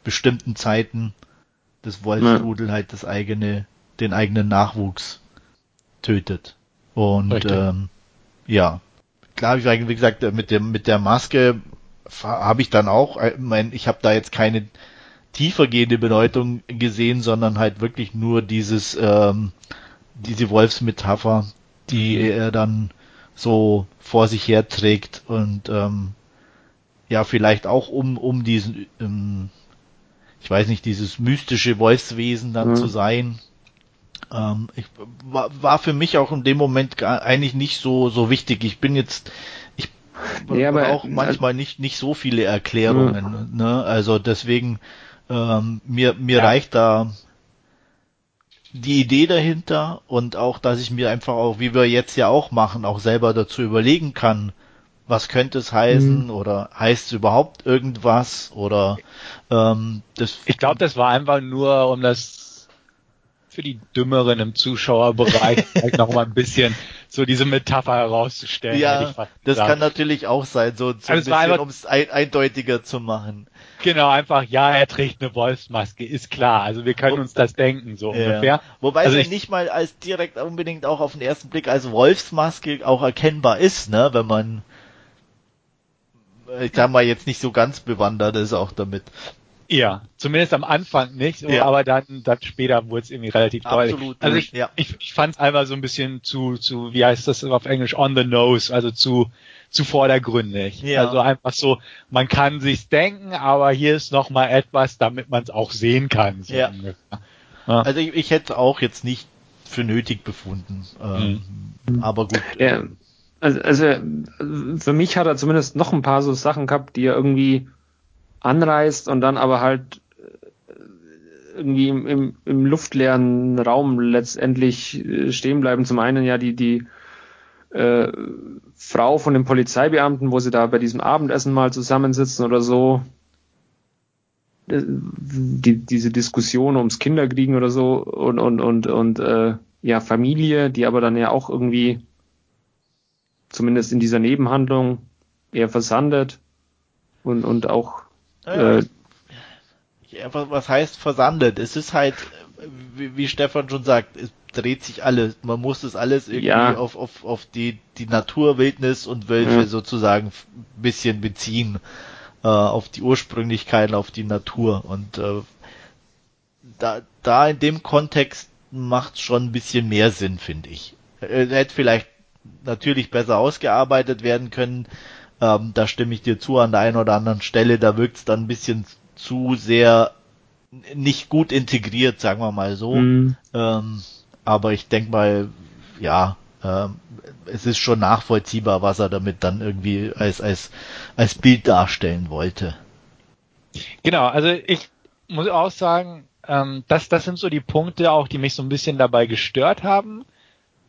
bestimmten Zeiten das Wolfsrudel ja. halt das eigene, den eigenen Nachwuchs tötet. Und ähm, ja, klar, wie gesagt, mit dem mit der Maske habe ich dann auch, äh, mein, ich habe da jetzt keine tiefergehende Bedeutung gesehen, sondern halt wirklich nur dieses, ähm, diese Wolfsmetapher, die mhm. er dann so vor sich her trägt und ähm, ja, vielleicht auch um, um diesen, ähm, ich weiß nicht, dieses mystische Wolfswesen dann mhm. zu sein. Ähm, ich, war, war für mich auch in dem Moment gar, eigentlich nicht so, so wichtig. Ich bin jetzt ja, aber auch manchmal nicht nicht so viele Erklärungen. Mhm. Ne? Also deswegen ähm, mir mir ja. reicht da die Idee dahinter und auch, dass ich mir einfach auch, wie wir jetzt ja auch machen, auch selber dazu überlegen kann, was könnte es heißen mhm. oder heißt es überhaupt irgendwas oder ähm, das. Ich glaube, das war einfach nur, um das für die Dümmeren im Zuschauerbereich vielleicht noch mal ein bisschen so diese Metapher herauszustellen. Ja, das kann natürlich auch sein, so, so also ein um es ein, eindeutiger zu machen. Genau, einfach, ja, er trägt eine Wolfsmaske, ist klar. Also wir können uns das denken, so ja. ungefähr. Wobei also es ja nicht mal als direkt unbedingt auch auf den ersten Blick als Wolfsmaske auch erkennbar ist, ne, wenn man ich sag mal, jetzt nicht so ganz bewandert ist auch damit. Ja, zumindest am Anfang nicht, so, ja. aber dann, dann später wurde es irgendwie relativ deutlich. Absolut, also ich, ja. ich, ich fand es einfach so ein bisschen zu, zu, wie heißt das auf Englisch, on the nose, also zu, zu vordergründig. Ja. Also einfach so, man kann sich's denken, aber hier ist noch mal etwas, damit man es auch sehen kann. So ja. ja. Also ich, ich hätte auch jetzt nicht für nötig befunden. Ähm, mhm. Aber gut. Ja. Also, also für mich hat er zumindest noch ein paar so Sachen gehabt, die er irgendwie anreißt und dann aber halt äh, irgendwie im, im, im luftleeren Raum letztendlich äh, stehen bleiben. Zum einen ja die, die äh, Frau von dem Polizeibeamten, wo sie da bei diesem Abendessen mal zusammensitzen oder so. Äh, die, diese Diskussion ums Kinderkriegen oder so und, und, und, und äh, ja, Familie, die aber dann ja auch irgendwie zumindest in dieser Nebenhandlung eher versandet und, und auch ja, äh, was heißt versandet? Es ist halt, wie, wie Stefan schon sagt, es dreht sich alles. Man muss das alles irgendwie ja. auf, auf, auf die, die Natur, Wildnis und Wölfe ja. sozusagen ein bisschen beziehen. Äh, auf die Ursprünglichkeiten, auf die Natur. Und äh, da, da in dem Kontext macht schon ein bisschen mehr Sinn, finde ich. Er hätte vielleicht natürlich besser ausgearbeitet werden können. Ähm, da stimme ich dir zu an der einen oder anderen Stelle. Da wirkt es dann ein bisschen zu sehr nicht gut integriert, sagen wir mal so. Mhm. Ähm, aber ich denke mal, ja, ähm, es ist schon nachvollziehbar, was er damit dann irgendwie als, als, als Bild darstellen wollte. Genau, also ich muss auch sagen, ähm, das, das sind so die Punkte auch, die mich so ein bisschen dabei gestört haben.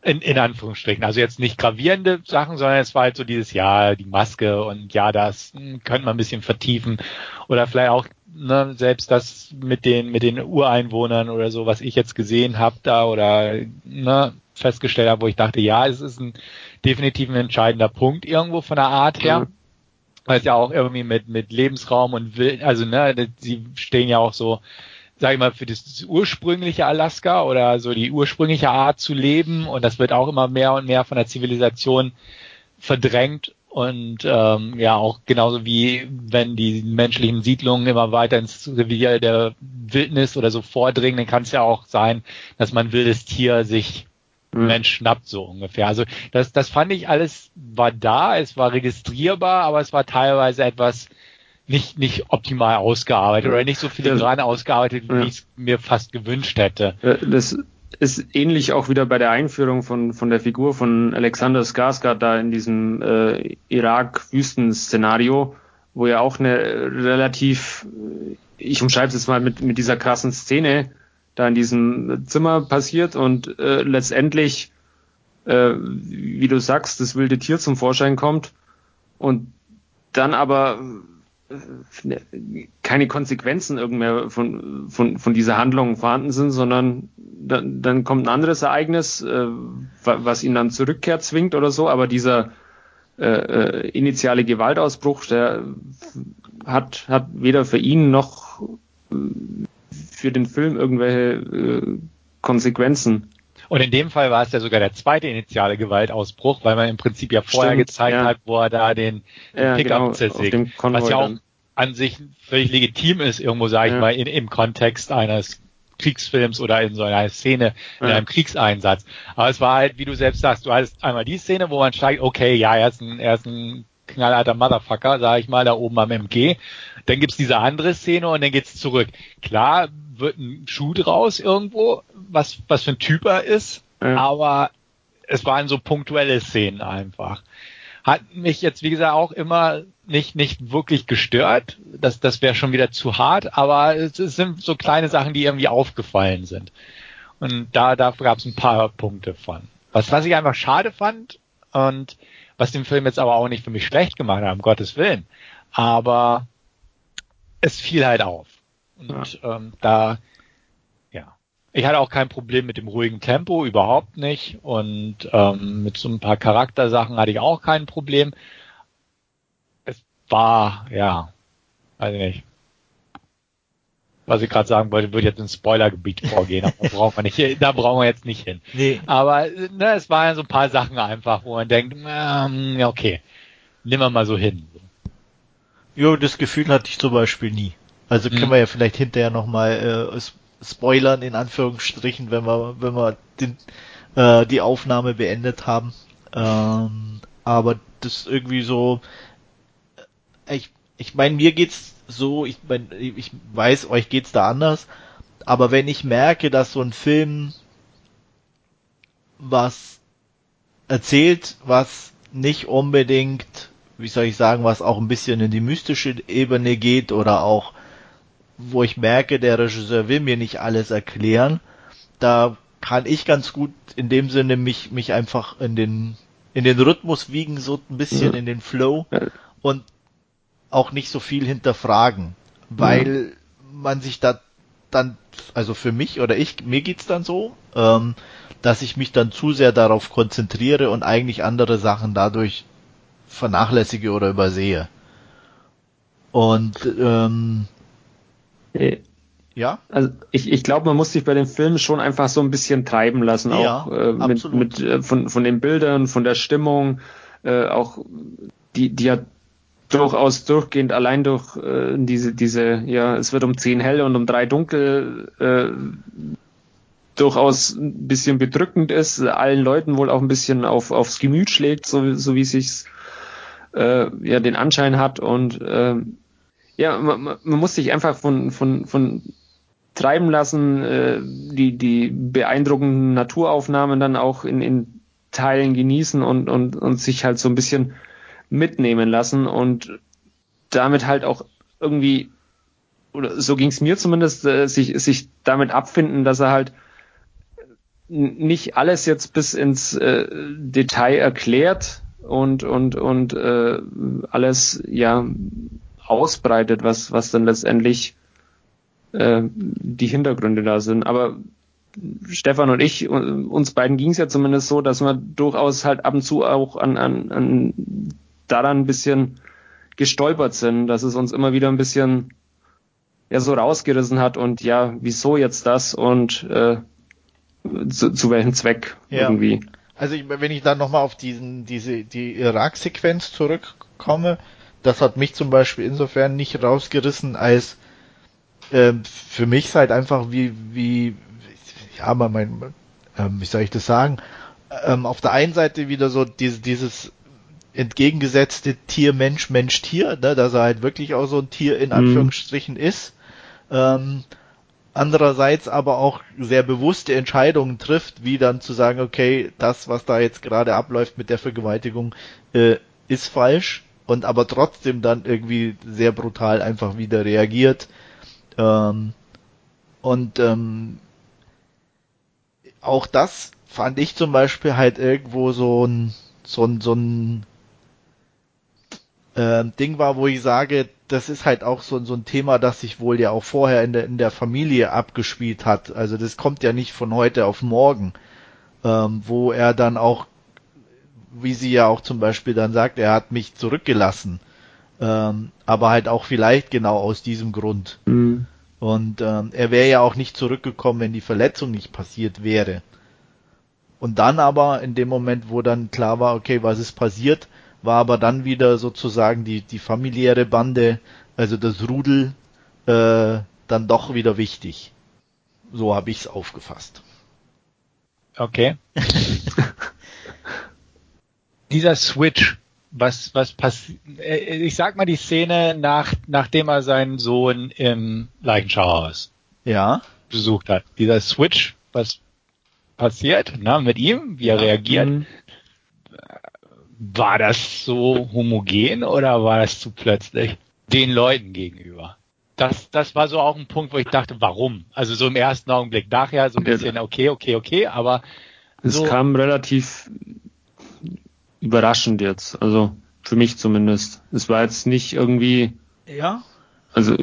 In, in Anführungsstrichen. Also jetzt nicht gravierende Sachen, sondern es war halt so dieses, ja, die Maske und ja, das hm, könnte man ein bisschen vertiefen. Oder vielleicht auch ne, selbst das mit den, mit den Ureinwohnern oder so, was ich jetzt gesehen habe da oder ne, festgestellt habe, wo ich dachte, ja, es ist ein definitiv ein entscheidender Punkt irgendwo von der Art her. Mhm. Weil es ja auch irgendwie mit, mit Lebensraum und Wild, also ne, sie stehen ja auch so sage ich mal, für das ursprüngliche Alaska oder so die ursprüngliche Art zu leben und das wird auch immer mehr und mehr von der Zivilisation verdrängt und ähm, ja auch genauso wie wenn die menschlichen Siedlungen immer weiter ins Revier der Wildnis oder so vordringen, dann kann es ja auch sein, dass man wildes Tier sich mhm. Mensch schnappt so ungefähr. Also das, das fand ich alles war da, es war registrierbar, aber es war teilweise etwas nicht, nicht optimal ausgearbeitet oder nicht so filigran ausgearbeitet, wie ja. ich es mir fast gewünscht hätte. Das ist ähnlich auch wieder bei der Einführung von, von der Figur von Alexander Skarsgård da in diesem äh, Irak-Wüsten-Szenario, wo ja auch eine relativ, ich umschreibe es jetzt mal mit, mit dieser krassen Szene, da in diesem Zimmer passiert und äh, letztendlich, äh, wie du sagst, das wilde Tier zum Vorschein kommt und dann aber keine Konsequenzen irgendwer von, von, von dieser Handlung vorhanden sind, sondern dann, dann kommt ein anderes Ereignis, äh, was ihn dann zurückkehrt zwingt oder so, aber dieser äh, äh, initiale Gewaltausbruch, der hat, hat weder für ihn noch äh, für den Film irgendwelche äh, Konsequenzen. Und in dem Fall war es ja sogar der zweite initiale Gewaltausbruch, weil man im Prinzip ja vorher Stimmt, gezeigt ja. hat, wo er da den, den ja, Pickup genau, zersägt. Was ja auch dann. an sich völlig legitim ist, irgendwo sage ich ja. mal, in, im Kontext eines Kriegsfilms oder in so einer Szene, in einem Kriegseinsatz. Aber es war halt, wie du selbst sagst, du hattest einmal die Szene, wo man steigt, okay, ja, er ist ein, er ist ein knallalter Motherfucker, sag ich mal, da oben am MG. Dann gibt's diese andere Szene und dann geht's zurück. Klar wird ein Schuh draus irgendwo, was, was für ein Typ er ist, ja. aber es waren so punktuelle Szenen einfach. Hat mich jetzt, wie gesagt, auch immer nicht, nicht wirklich gestört. Das, das wäre schon wieder zu hart, aber es, es sind so kleine Sachen, die irgendwie aufgefallen sind. Und da, da gab es ein paar Punkte von. Was, was ich einfach schade fand und was den Film jetzt aber auch nicht für mich schlecht gemacht hat, um Gottes Willen. Aber es fiel halt auf. Und ja. ähm, da, ja. Ich hatte auch kein Problem mit dem ruhigen Tempo, überhaupt nicht. Und ähm, mit so ein paar Charaktersachen hatte ich auch kein Problem. Es war, ja, weiß ich nicht. Was ich gerade sagen wollte, würde jetzt ins Spoilergebiet vorgehen, aber da brauchen wir nicht, da brauchen wir jetzt nicht hin. Nee. Aber ne, es waren so ein paar Sachen einfach, wo man denkt, ähm, okay, nehmen wir mal so hin. Jo, das Gefühl hatte ich zum Beispiel nie. Also können hm. wir ja vielleicht hinterher nochmal äh, spoilern, in Anführungsstrichen, wenn wir, wenn wir den, äh, die Aufnahme beendet haben. Ähm, aber das irgendwie so, äh, ich, ich meine, mir geht's so, ich mein, ich weiß, euch geht's da anders, aber wenn ich merke, dass so ein Film was erzählt, was nicht unbedingt, wie soll ich sagen, was auch ein bisschen in die mystische Ebene geht oder auch, wo ich merke, der Regisseur will mir nicht alles erklären, da kann ich ganz gut in dem Sinne mich, mich einfach in den, in den Rhythmus wiegen, so ein bisschen in den Flow und auch nicht so viel hinterfragen, weil ja. man sich da dann, also für mich oder ich, mir geht's dann so, ähm, dass ich mich dann zu sehr darauf konzentriere und eigentlich andere Sachen dadurch vernachlässige oder übersehe. Und ähm, äh, ja. Also ich, ich glaube, man muss sich bei dem Film schon einfach so ein bisschen treiben lassen, ja, auch äh, mit, mit äh, von, von den Bildern, von der Stimmung, äh, auch die, die ja durchaus durchgehend allein durch äh, diese, diese, ja, es wird um zehn hell und um drei dunkel äh, durchaus ein bisschen bedrückend ist, allen Leuten wohl auch ein bisschen auf, aufs Gemüt schlägt, so, so wie sich's äh, ja den Anschein hat und äh, ja, man, man muss sich einfach von, von, von treiben lassen, äh, die, die beeindruckenden Naturaufnahmen dann auch in, in Teilen genießen und, und, und sich halt so ein bisschen mitnehmen lassen und damit halt auch irgendwie, oder so ging es mir zumindest, äh, sich, sich damit abfinden, dass er halt nicht alles jetzt bis ins äh, Detail erklärt und und und äh, alles ja ausbreitet, was was dann letztendlich äh, die Hintergründe da sind. Aber Stefan und ich, uns beiden ging es ja zumindest so, dass wir durchaus halt ab und zu auch an, an, an daran ein bisschen gestolpert sind, dass es uns immer wieder ein bisschen ja so rausgerissen hat und ja, wieso jetzt das und äh, zu, zu welchem Zweck ja. irgendwie. Also ich, wenn ich dann nochmal auf diesen, diese, die Irak-Sequenz zurückkomme, das hat mich zum Beispiel insofern nicht rausgerissen, als äh, für mich ist halt einfach wie, wie, ja, aber mein, ähm, wie soll ich das sagen, ähm, auf der einen Seite wieder so diese, dieses entgegengesetzte Tier, Mensch, Mensch, Tier, ne, dass er halt wirklich auch so ein Tier in mhm. Anführungsstrichen mhm. ist. Ähm, andererseits aber auch sehr bewusste Entscheidungen trifft, wie dann zu sagen, okay, das, was da jetzt gerade abläuft mit der Vergewaltigung, äh, ist falsch und aber trotzdem dann irgendwie sehr brutal einfach wieder reagiert. Ähm, und ähm, auch das fand ich zum Beispiel halt irgendwo so ein so ein so ein äh, Ding war, wo ich sage, das ist halt auch so, so ein Thema, das sich wohl ja auch vorher in der, in der Familie abgespielt hat. Also das kommt ja nicht von heute auf morgen, ähm, wo er dann auch, wie sie ja auch zum Beispiel dann sagt, er hat mich zurückgelassen. Ähm, aber halt auch vielleicht genau aus diesem Grund. Mhm. Und ähm, er wäre ja auch nicht zurückgekommen, wenn die Verletzung nicht passiert wäre. Und dann aber in dem Moment, wo dann klar war, okay, was ist passiert, war aber dann wieder sozusagen die, die familiäre Bande, also das Rudel, äh, dann doch wieder wichtig. So habe ich es aufgefasst. Okay. Dieser Switch, was, was passiert, äh, ich sag mal die Szene, nach, nachdem er seinen Sohn im Leichenschauhaus ja. besucht hat. Dieser Switch, was passiert, na, mit ihm, wie er ja. reagiert. Mhm war das so homogen oder war das zu plötzlich den Leuten gegenüber? Das, das war so auch ein Punkt, wo ich dachte, warum? Also so im ersten Augenblick nachher so ein bisschen okay, okay, okay, aber es so kam relativ überraschend jetzt, also für mich zumindest. Es war jetzt nicht irgendwie ja. Also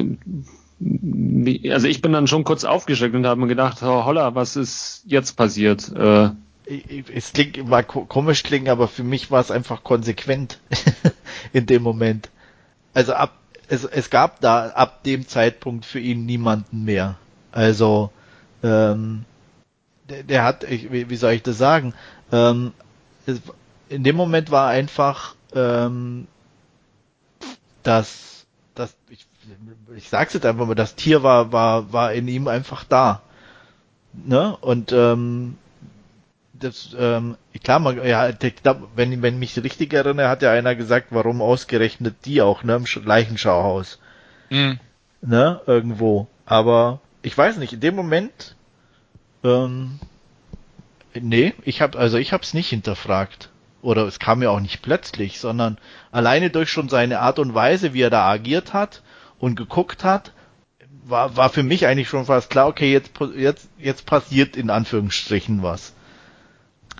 also ich bin dann schon kurz aufgeschreckt und habe mir gedacht, oh, holla, was ist jetzt passiert? Äh, es klingt immer komisch klingen, aber für mich war es einfach konsequent in dem Moment. Also ab, es, es gab da ab dem Zeitpunkt für ihn niemanden mehr. Also, ähm, der, der hat, ich, wie soll ich das sagen? Ähm, es, in dem Moment war einfach, ähm, dass das, ich, ich sag's jetzt einfach mal, das Tier war, war, war in ihm einfach da. Ne? Und ähm, das, ähm, klar, man, ja, wenn, wenn mich richtig erinnere, hat ja einer gesagt, warum ausgerechnet die auch, ne, im Leichenschauhaus. Mhm. Ne, irgendwo. Aber ich weiß nicht, in dem Moment, ähm, nee, ich hab, also ich hab's nicht hinterfragt. Oder es kam mir auch nicht plötzlich, sondern alleine durch schon seine Art und Weise, wie er da agiert hat und geguckt hat, war, war für mich eigentlich schon fast klar, okay, jetzt, jetzt, jetzt passiert in Anführungsstrichen was.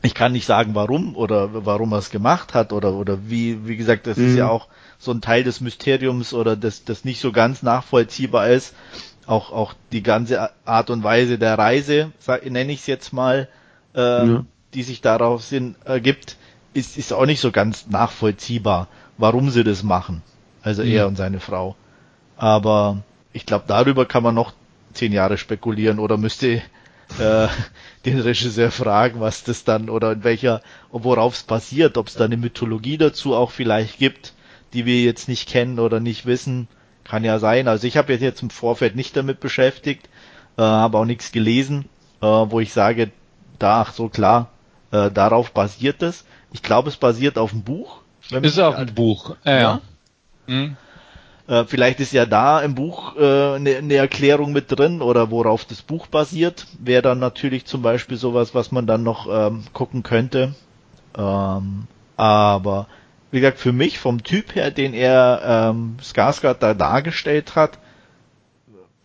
Ich kann nicht sagen, warum oder warum er es gemacht hat oder, oder wie, wie gesagt, das mhm. ist ja auch so ein Teil des Mysteriums oder das, das nicht so ganz nachvollziehbar ist. Auch, auch die ganze Art und Weise der Reise, nenne ich es jetzt mal, äh, ja. die sich darauf sind, ergibt, ist, ist auch nicht so ganz nachvollziehbar, warum sie das machen. Also mhm. er und seine Frau. Aber ich glaube, darüber kann man noch zehn Jahre spekulieren oder müsste äh, den Regisseur fragen, was das dann oder in welcher, worauf es basiert, ob es da eine Mythologie dazu auch vielleicht gibt, die wir jetzt nicht kennen oder nicht wissen, kann ja sein. Also ich habe jetzt im Vorfeld nicht damit beschäftigt, äh, habe auch nichts gelesen, äh, wo ich sage, da, ach so klar, äh, darauf basiert es. Ich glaube, es basiert auf dem Buch. Ist auf dem Buch, ja. ja. Mhm. Äh, vielleicht ist ja da im Buch äh, eine, ne Erklärung mit drin oder worauf das Buch basiert. Wäre dann natürlich zum Beispiel sowas, was man dann noch ähm, gucken könnte. Ähm, aber wie gesagt, für mich vom Typ her, den er ähm, Skarsgård da dargestellt hat,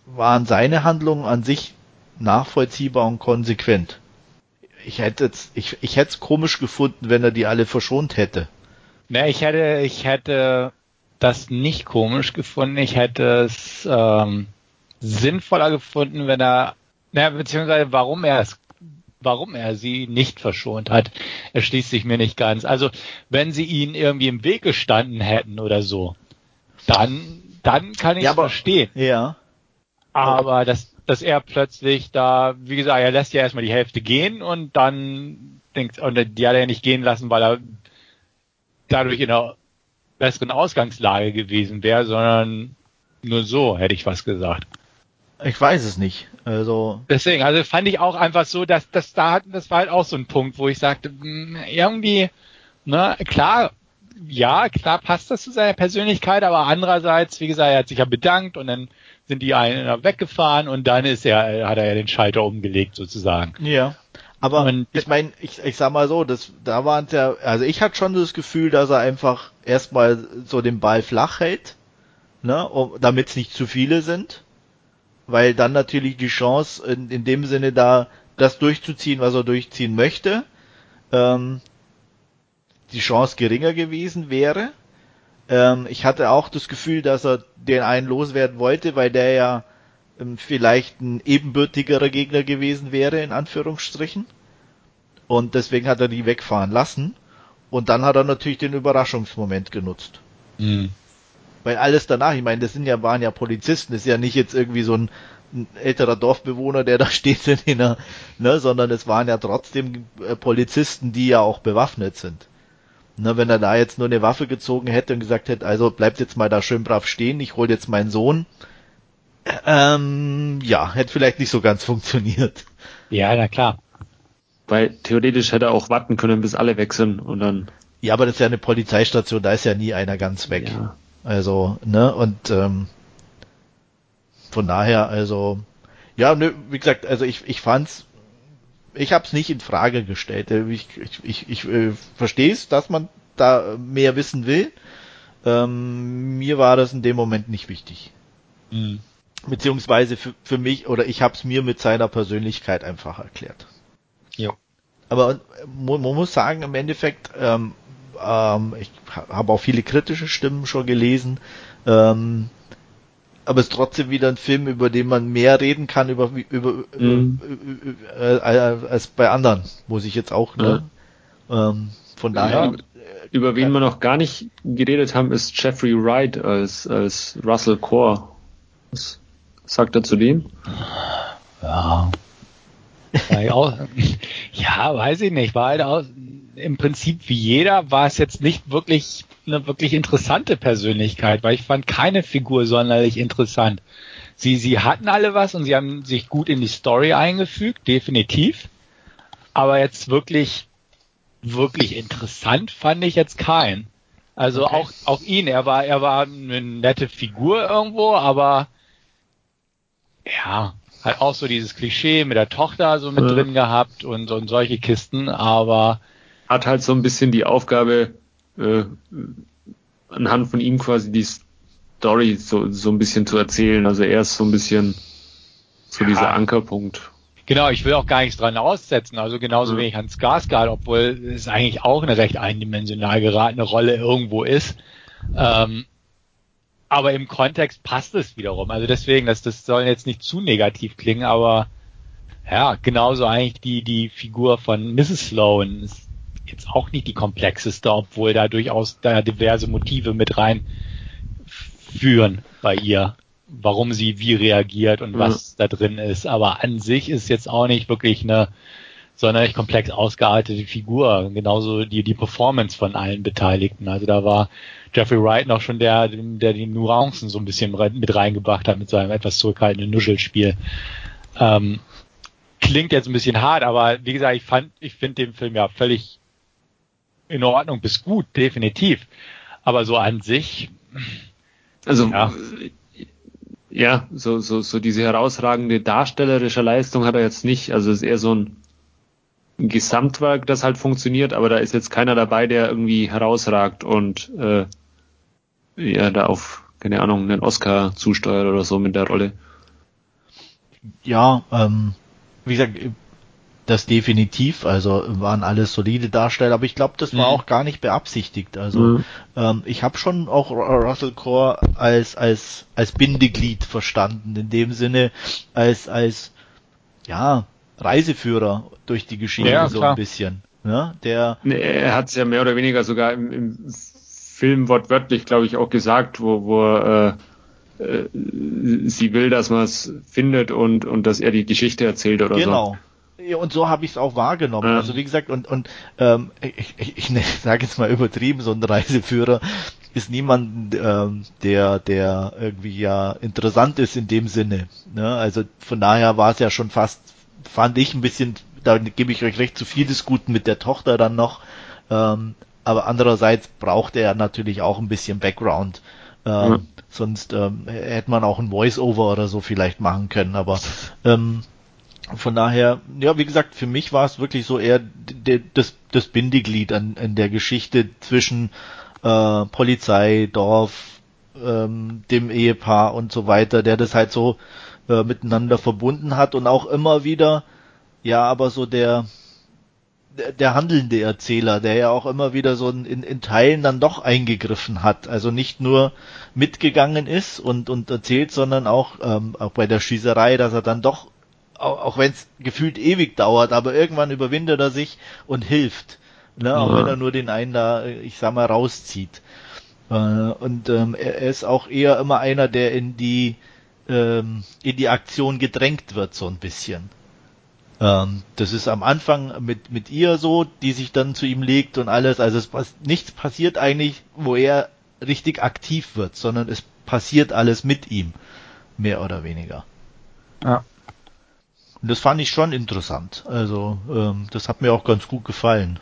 waren seine Handlungen an sich nachvollziehbar und konsequent. Ich hätte es, ich, ich hätte es komisch gefunden, wenn er die alle verschont hätte. Na, ich hätte, ich hätte das nicht komisch gefunden. Ich hätte es ähm, sinnvoller gefunden, wenn er, na, beziehungsweise warum er es warum er sie nicht verschont hat, erschließt sich mir nicht ganz. Also, wenn sie ihnen irgendwie im Weg gestanden hätten oder so, dann, dann kann ich ja, verstehen. Ja. Aber dass, dass er plötzlich da, wie gesagt, er lässt ja erstmal die Hälfte gehen und dann denkt, und die hat er ja nicht gehen lassen, weil er dadurch in der besseren Ausgangslage gewesen wäre, sondern nur so, hätte ich was gesagt. Ich weiß es nicht. Also deswegen, also fand ich auch einfach so, dass das da das war halt auch so ein Punkt, wo ich sagte, hm, irgendwie, ne, klar, ja, klar passt das zu seiner Persönlichkeit, aber andererseits, wie gesagt, er hat sich ja bedankt und dann sind die einen weggefahren und dann ist er, hat er ja den Schalter umgelegt sozusagen. Ja. Aber und ich meine, ich, ich sag mal so, das, da waren ja, also ich hatte schon das Gefühl, dass er einfach erstmal so den Ball flach hält, ne, um, damit es nicht zu viele sind, weil dann natürlich die Chance in, in dem Sinne da, das durchzuziehen, was er durchziehen möchte, ähm, die Chance geringer gewesen wäre. Ähm, ich hatte auch das Gefühl, dass er den einen loswerden wollte, weil der ja vielleicht ein ebenbürtigerer Gegner gewesen wäre, in Anführungsstrichen. Und deswegen hat er die wegfahren lassen. Und dann hat er natürlich den Überraschungsmoment genutzt. Mhm. Weil alles danach, ich meine, das sind ja, waren ja Polizisten, das ist ja nicht jetzt irgendwie so ein, ein älterer Dorfbewohner, der da steht in einer, ne, sondern es waren ja trotzdem äh, Polizisten, die ja auch bewaffnet sind. Ne, wenn er da jetzt nur eine Waffe gezogen hätte und gesagt hätte, also bleibt jetzt mal da schön brav stehen, ich hol jetzt meinen Sohn, ähm, ja, hätte vielleicht nicht so ganz funktioniert. Ja, na klar. Weil theoretisch hätte er auch warten können, bis alle weg sind und dann. Ja, aber das ist ja eine Polizeistation, da ist ja nie einer ganz weg. Ja. Also, ne, und ähm, von daher, also, ja, ne, wie gesagt, also ich, ich fand's, ich hab's nicht in Frage gestellt. Ich, ich, ich, ich äh, verstehe es, dass man da mehr wissen will. Ähm, mir war das in dem Moment nicht wichtig. Mhm. Beziehungsweise für, für mich, oder ich habe es mir mit seiner Persönlichkeit einfach erklärt. Ja. Aber man, man muss sagen, im Endeffekt, ähm, ähm, ich habe auch viele kritische Stimmen schon gelesen, ähm, aber es ist trotzdem wieder ein Film, über den man mehr reden kann über, über, mhm. über äh, äh, als bei anderen, muss ich jetzt auch. Ne? Ja. Ähm, von daher. Ja, über wen wir noch gar nicht geredet haben, ist Jeffrey Wright als, als Russell Core. Das sagt er zu dem? Ja. ja, weiß ich nicht. War halt auch, im Prinzip wie jeder war es jetzt nicht wirklich eine wirklich interessante Persönlichkeit, weil ich fand keine Figur sonderlich interessant. Sie, sie hatten alle was und sie haben sich gut in die Story eingefügt, definitiv. Aber jetzt wirklich, wirklich interessant fand ich jetzt keinen. Also okay. auch, auch ihn, er war, er war eine nette Figur irgendwo, aber ja, halt auch so dieses Klischee mit der Tochter so mit ja. drin gehabt und, und solche Kisten, aber hat halt so ein bisschen die Aufgabe, äh, anhand von ihm quasi die Story so, so ein bisschen zu erzählen. Also er ist so ein bisschen so ja. dieser Ankerpunkt. Genau, ich will auch gar nichts dran aussetzen. Also genauso mhm. wenig Hans Skarsgård, obwohl es eigentlich auch eine recht eindimensional geratene Rolle irgendwo ist. Ähm, aber im Kontext passt es wiederum. Also deswegen, dass das soll jetzt nicht zu negativ klingen, aber ja, genauso eigentlich die die Figur von Mrs. Sloan ist jetzt auch nicht die komplexeste, obwohl da durchaus da diverse Motive mit rein führen bei ihr, warum sie wie reagiert und was ja. da drin ist. Aber an sich ist jetzt auch nicht wirklich eine sonderlich komplex ausgeartete Figur. Genauso die, die Performance von allen Beteiligten. Also da war Jeffrey Wright noch schon der, der die Nuancen so ein bisschen mit reingebracht hat mit seinem etwas zurückhaltenden Nuschelspiel. Ähm, klingt jetzt ein bisschen hart, aber wie gesagt, ich fand, ich finde den Film ja völlig in Ordnung bis gut, definitiv. Aber so an sich. Also ja, ja so, so, so diese herausragende darstellerische Leistung hat er jetzt nicht. Also es ist eher so ein Gesamtwerk, das halt funktioniert, aber da ist jetzt keiner dabei, der irgendwie herausragt und äh, ja, da auf, keine Ahnung, einen Oscar zusteuert oder so mit der Rolle. Ja, ähm, wie gesagt, das definitiv, also waren alles solide Darsteller, aber ich glaube, das war mhm. auch gar nicht beabsichtigt. Also mhm. ähm, ich habe schon auch Russell Core als als als Bindeglied verstanden, in dem Sinne als als ja Reiseführer durch die Geschichte ja, so ein bisschen. Ne? Der er hat es ja mehr oder weniger sogar im, im Film wortwörtlich, glaube ich, auch gesagt, wo, wo äh, äh, sie will, dass man es findet und und dass er die Geschichte erzählt oder genau. so. Genau und so habe ich es auch wahrgenommen. Ja. Also wie gesagt, und, und ähm, ich, ich, ich sage jetzt mal übertrieben, so ein Reiseführer ist niemand, ähm, der, der irgendwie ja interessant ist in dem Sinne. Ne? Also von daher war es ja schon fast, fand ich ein bisschen, da gebe ich euch recht, zu viel des Guten mit der Tochter dann noch. Ähm, aber andererseits braucht er natürlich auch ein bisschen Background. Ähm, ja. Sonst ähm, hätte man auch ein Voice-Over oder so vielleicht machen können. Aber ähm, von daher, ja, wie gesagt, für mich war es wirklich so eher das, das Bindeglied an, an der Geschichte zwischen äh, Polizei, Dorf, ähm, dem Ehepaar und so weiter, der das halt so äh, miteinander verbunden hat und auch immer wieder, ja, aber so der, der, der handelnde Erzähler, der ja auch immer wieder so in, in Teilen dann doch eingegriffen hat, also nicht nur mitgegangen ist und, und erzählt, sondern auch, ähm, auch bei der Schießerei, dass er dann doch auch, auch wenn es gefühlt ewig dauert, aber irgendwann überwindet er sich und hilft. Ne? Auch ja. wenn er nur den einen da, ich sag mal, rauszieht. Äh, und ähm, er, er ist auch eher immer einer, der in die ähm, in die Aktion gedrängt wird, so ein bisschen. Ähm, das ist am Anfang mit, mit ihr so, die sich dann zu ihm legt und alles. Also es nichts passiert eigentlich, wo er richtig aktiv wird, sondern es passiert alles mit ihm. Mehr oder weniger. Ja. Und das fand ich schon interessant. Also ähm, das hat mir auch ganz gut gefallen.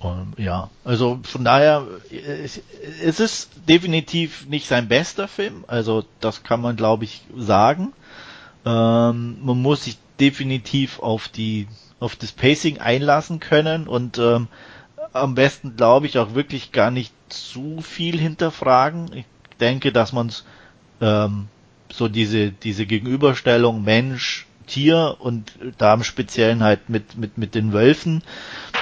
Und, ja, also von daher, es, ist definitiv nicht sein bester Film. Also das kann man, glaube ich, sagen. Ähm, man muss sich definitiv auf die auf das Pacing einlassen können und ähm, am besten, glaube ich, auch wirklich gar nicht zu viel hinterfragen. Ich denke, dass man ähm, so diese, diese Gegenüberstellung Mensch, Tier und da im Speziellen halt mit, mit, mit den Wölfen.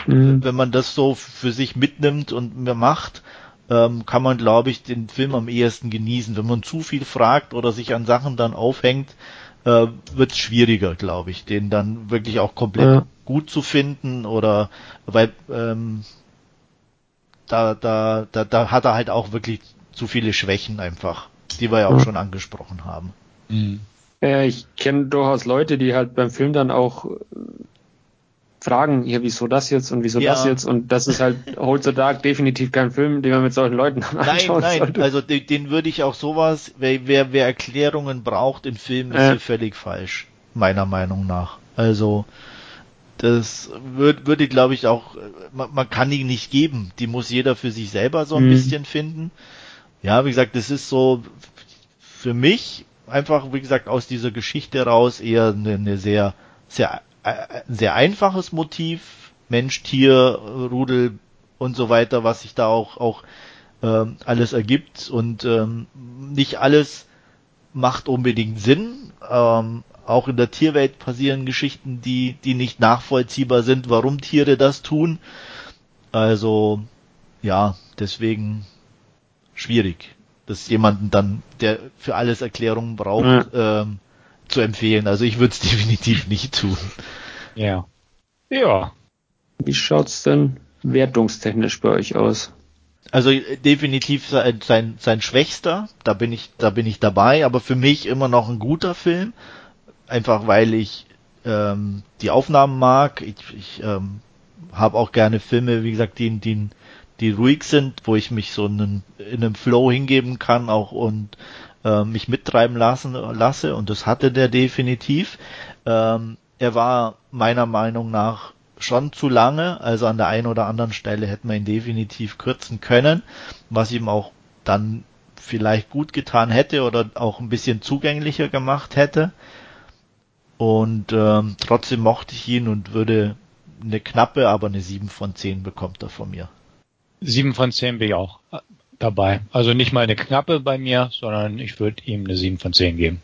Mhm. Wenn man das so für sich mitnimmt und mehr macht, ähm, kann man, glaube ich, den Film am ehesten genießen. Wenn man zu viel fragt oder sich an Sachen dann aufhängt, äh, wird es schwieriger, glaube ich, den dann wirklich auch komplett ja. gut zu finden oder weil ähm, da, da, da, da hat er halt auch wirklich zu viele Schwächen einfach die wir ja auch ja. schon angesprochen haben. Mhm. Ja, ich kenne durchaus Leute, die halt beim Film dann auch äh, fragen, ja, wieso das jetzt und wieso ja. das jetzt und das ist halt Hold the Dark definitiv kein Film, den man mit solchen Leuten anschauen Nein, nein, sollte. also den, den, würde ich auch sowas, wer, wer, wer Erklärungen braucht in Filmen, ist äh. hier völlig falsch, meiner Meinung nach. Also das würde, würde glaube ich auch, man, man, kann die nicht geben, die muss jeder für sich selber so ein mhm. bisschen finden. Ja, wie gesagt, das ist so für mich einfach, wie gesagt, aus dieser Geschichte raus eher eine, eine sehr, sehr, äh, sehr einfaches Motiv. Mensch, Tier, Rudel und so weiter, was sich da auch, auch ähm, alles ergibt und ähm, nicht alles macht unbedingt Sinn. Ähm, auch in der Tierwelt passieren Geschichten, die, die nicht nachvollziehbar sind, warum Tiere das tun. Also, ja, deswegen schwierig das jemanden dann, der für alles Erklärungen braucht, ja. ähm, zu empfehlen. Also ich würde es definitiv nicht tun. Ja. Ja. Wie schaut's denn wertungstechnisch bei euch aus? Also definitiv sein, sein, sein schwächster, da bin ich, da bin ich dabei, aber für mich immer noch ein guter Film. Einfach weil ich ähm, die Aufnahmen mag. Ich, ich ähm, habe auch gerne Filme, wie gesagt, die, die die ruhig sind, wo ich mich so in, in einem Flow hingeben kann auch und äh, mich mittreiben lassen lasse und das hatte der definitiv. Ähm, er war meiner Meinung nach schon zu lange, also an der einen oder anderen Stelle hätte man ihn definitiv kürzen können, was ihm auch dann vielleicht gut getan hätte oder auch ein bisschen zugänglicher gemacht hätte. Und ähm, trotzdem mochte ich ihn und würde eine knappe, aber eine 7 von 10 bekommt er von mir. Sieben von zehn bin ich auch äh, dabei. Also nicht mal eine knappe bei mir, sondern ich würde ihm eine sieben von zehn geben.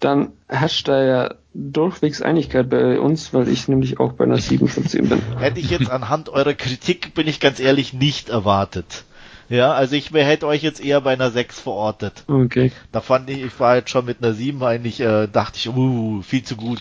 Dann herrscht da ja durchwegs Einigkeit bei uns, weil ich nämlich auch bei einer sieben von zehn bin. Hätte ich jetzt anhand eurer Kritik, bin ich ganz ehrlich, nicht erwartet. Ja, also ich hätte euch jetzt eher bei einer 6 verortet. Okay. Da fand ich, ich war jetzt schon mit einer 7 eigentlich, äh, dachte ich, uh, viel zu gut.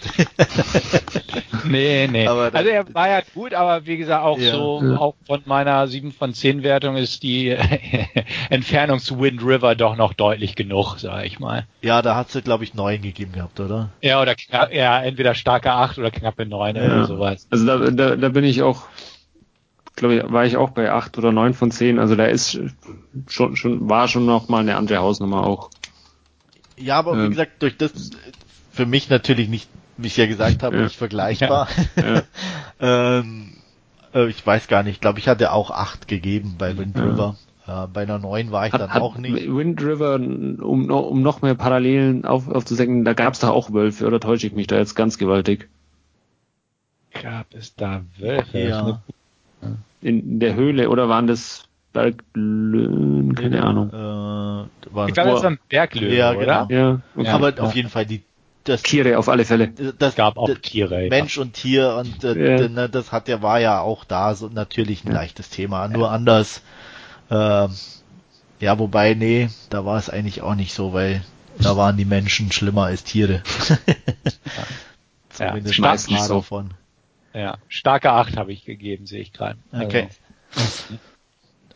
nee, nee. Aber also er war ja gut, aber wie gesagt, auch ja. so, ja. auch von meiner 7 von 10 Wertung ist die Entfernung zu Wind River doch noch deutlich genug, sag ich mal. Ja, da hat sie, glaube ich, 9 gegeben gehabt, oder? Ja, oder knapp, ja, entweder starke 8 oder knappe 9 ja. oder sowas. Also da, da, da bin ich auch glaube ich, war ich auch bei acht oder neun von zehn. Also da ist schon, schon, war schon noch mal eine andere Hausnummer auch. Ja, aber ähm, wie gesagt, durch das für mich natürlich nicht, wie ich ja gesagt habe, ja. nicht vergleichbar. Ja. Ja. ähm, äh, ich weiß gar nicht, ich glaube, ich hatte auch acht gegeben bei Wind River. Äh, bei einer neun war ich hat, dann hat auch nicht. Wind River, um, um noch mehr Parallelen auf, aufzusenken, da gab es doch auch Wölfe, oder täusche ich mich da jetzt ganz gewaltig? Gab es da Wölfe? Ja in der Höhle oder waren das Berglöwen? Keine Ahnung. Äh, ich glaube, das waren Berglöwen, ja, genau. Ja, okay. Aber ja. auf jeden Fall die das, Tiere auf alle Fälle. Das gab auch Tiere. Mensch ja. und Tier und äh, ja. Ne, das hat ja war ja auch da so natürlich ein leichtes Thema, nur anders. Äh, ja, wobei nee, da war es eigentlich auch nicht so, weil da waren die Menschen schlimmer als Tiere. Zumindest ja, meistens so. davon. Ja, starke 8 habe ich gegeben, sehe ich gerade. Okay. Also.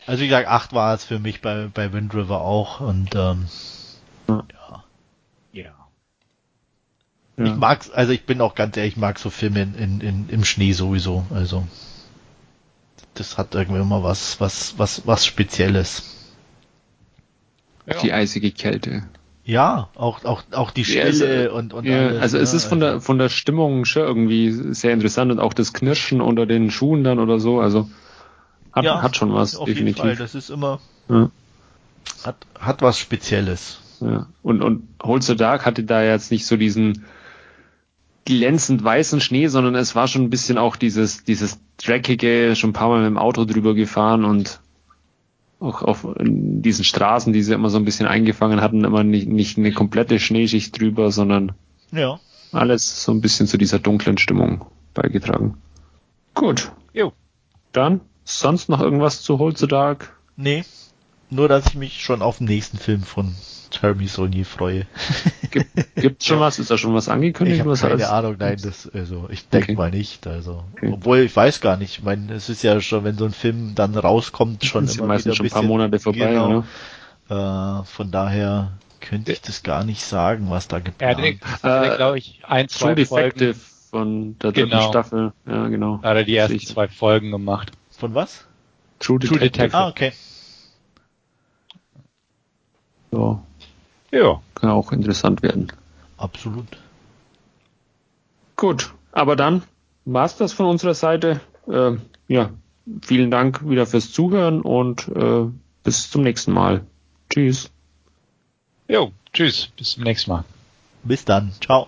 also wie gesagt, 8 war es für mich bei, bei Wind River auch und ähm, ja. ja. Ich mag's, also ich bin auch ganz ehrlich, ich mag so Filme in, in, in, im Schnee sowieso. Also das hat irgendwie immer was, was, was, was Spezielles. Ja. Die eisige Kälte. Ja, auch, auch, auch die Stille ja, und, und ja, alles, Also es ist von also. der, von der Stimmung schon irgendwie sehr interessant und auch das Knirschen unter den Schuhen dann oder so, also hat, ja, hat schon was, auf definitiv. Jeden Fall. Das ist immer, hat, hat was Spezielles. Ja. Und, und Hold the Dark hatte da jetzt nicht so diesen glänzend weißen Schnee, sondern es war schon ein bisschen auch dieses, dieses dreckige, schon ein paar Mal mit dem Auto drüber gefahren und auch auf diesen Straßen, die sie immer so ein bisschen eingefangen hatten, immer nicht, nicht eine komplette Schneeschicht drüber, sondern ja. alles so ein bisschen zu dieser dunklen Stimmung beigetragen. Gut. Jo. Dann sonst noch irgendwas zu Hold the Dark? Nee. Nur, dass ich mich schon auf den nächsten Film von Jeremy Saulnier freue. Gibt, gibt's schon was? Ist da schon was angekündigt? Ich habe keine. Ahnung, nein, das, also, ich denke okay. mal nicht, also. Okay. Obwohl, ich weiß gar nicht, ich meine, es ist ja schon, wenn so ein Film dann rauskommt, schon immer meistens schon ein paar Monate vorbei, genau, äh, von daher könnte ich das gar nicht sagen, was da geplant ist. Äh, glaube ich, ein, zwei True Folgen von der dritten genau. Staffel. Ja, genau. Hat er die ersten zwei Folgen gemacht. Von was? True Detective. True Detective. Ah, okay. Ja. Ja. Kann auch interessant werden. Absolut. Gut, aber dann war's das von unserer Seite. Äh, ja, vielen Dank wieder fürs Zuhören und äh, bis zum nächsten Mal. Tschüss. Jo, tschüss, bis zum nächsten Mal. Bis dann, ciao.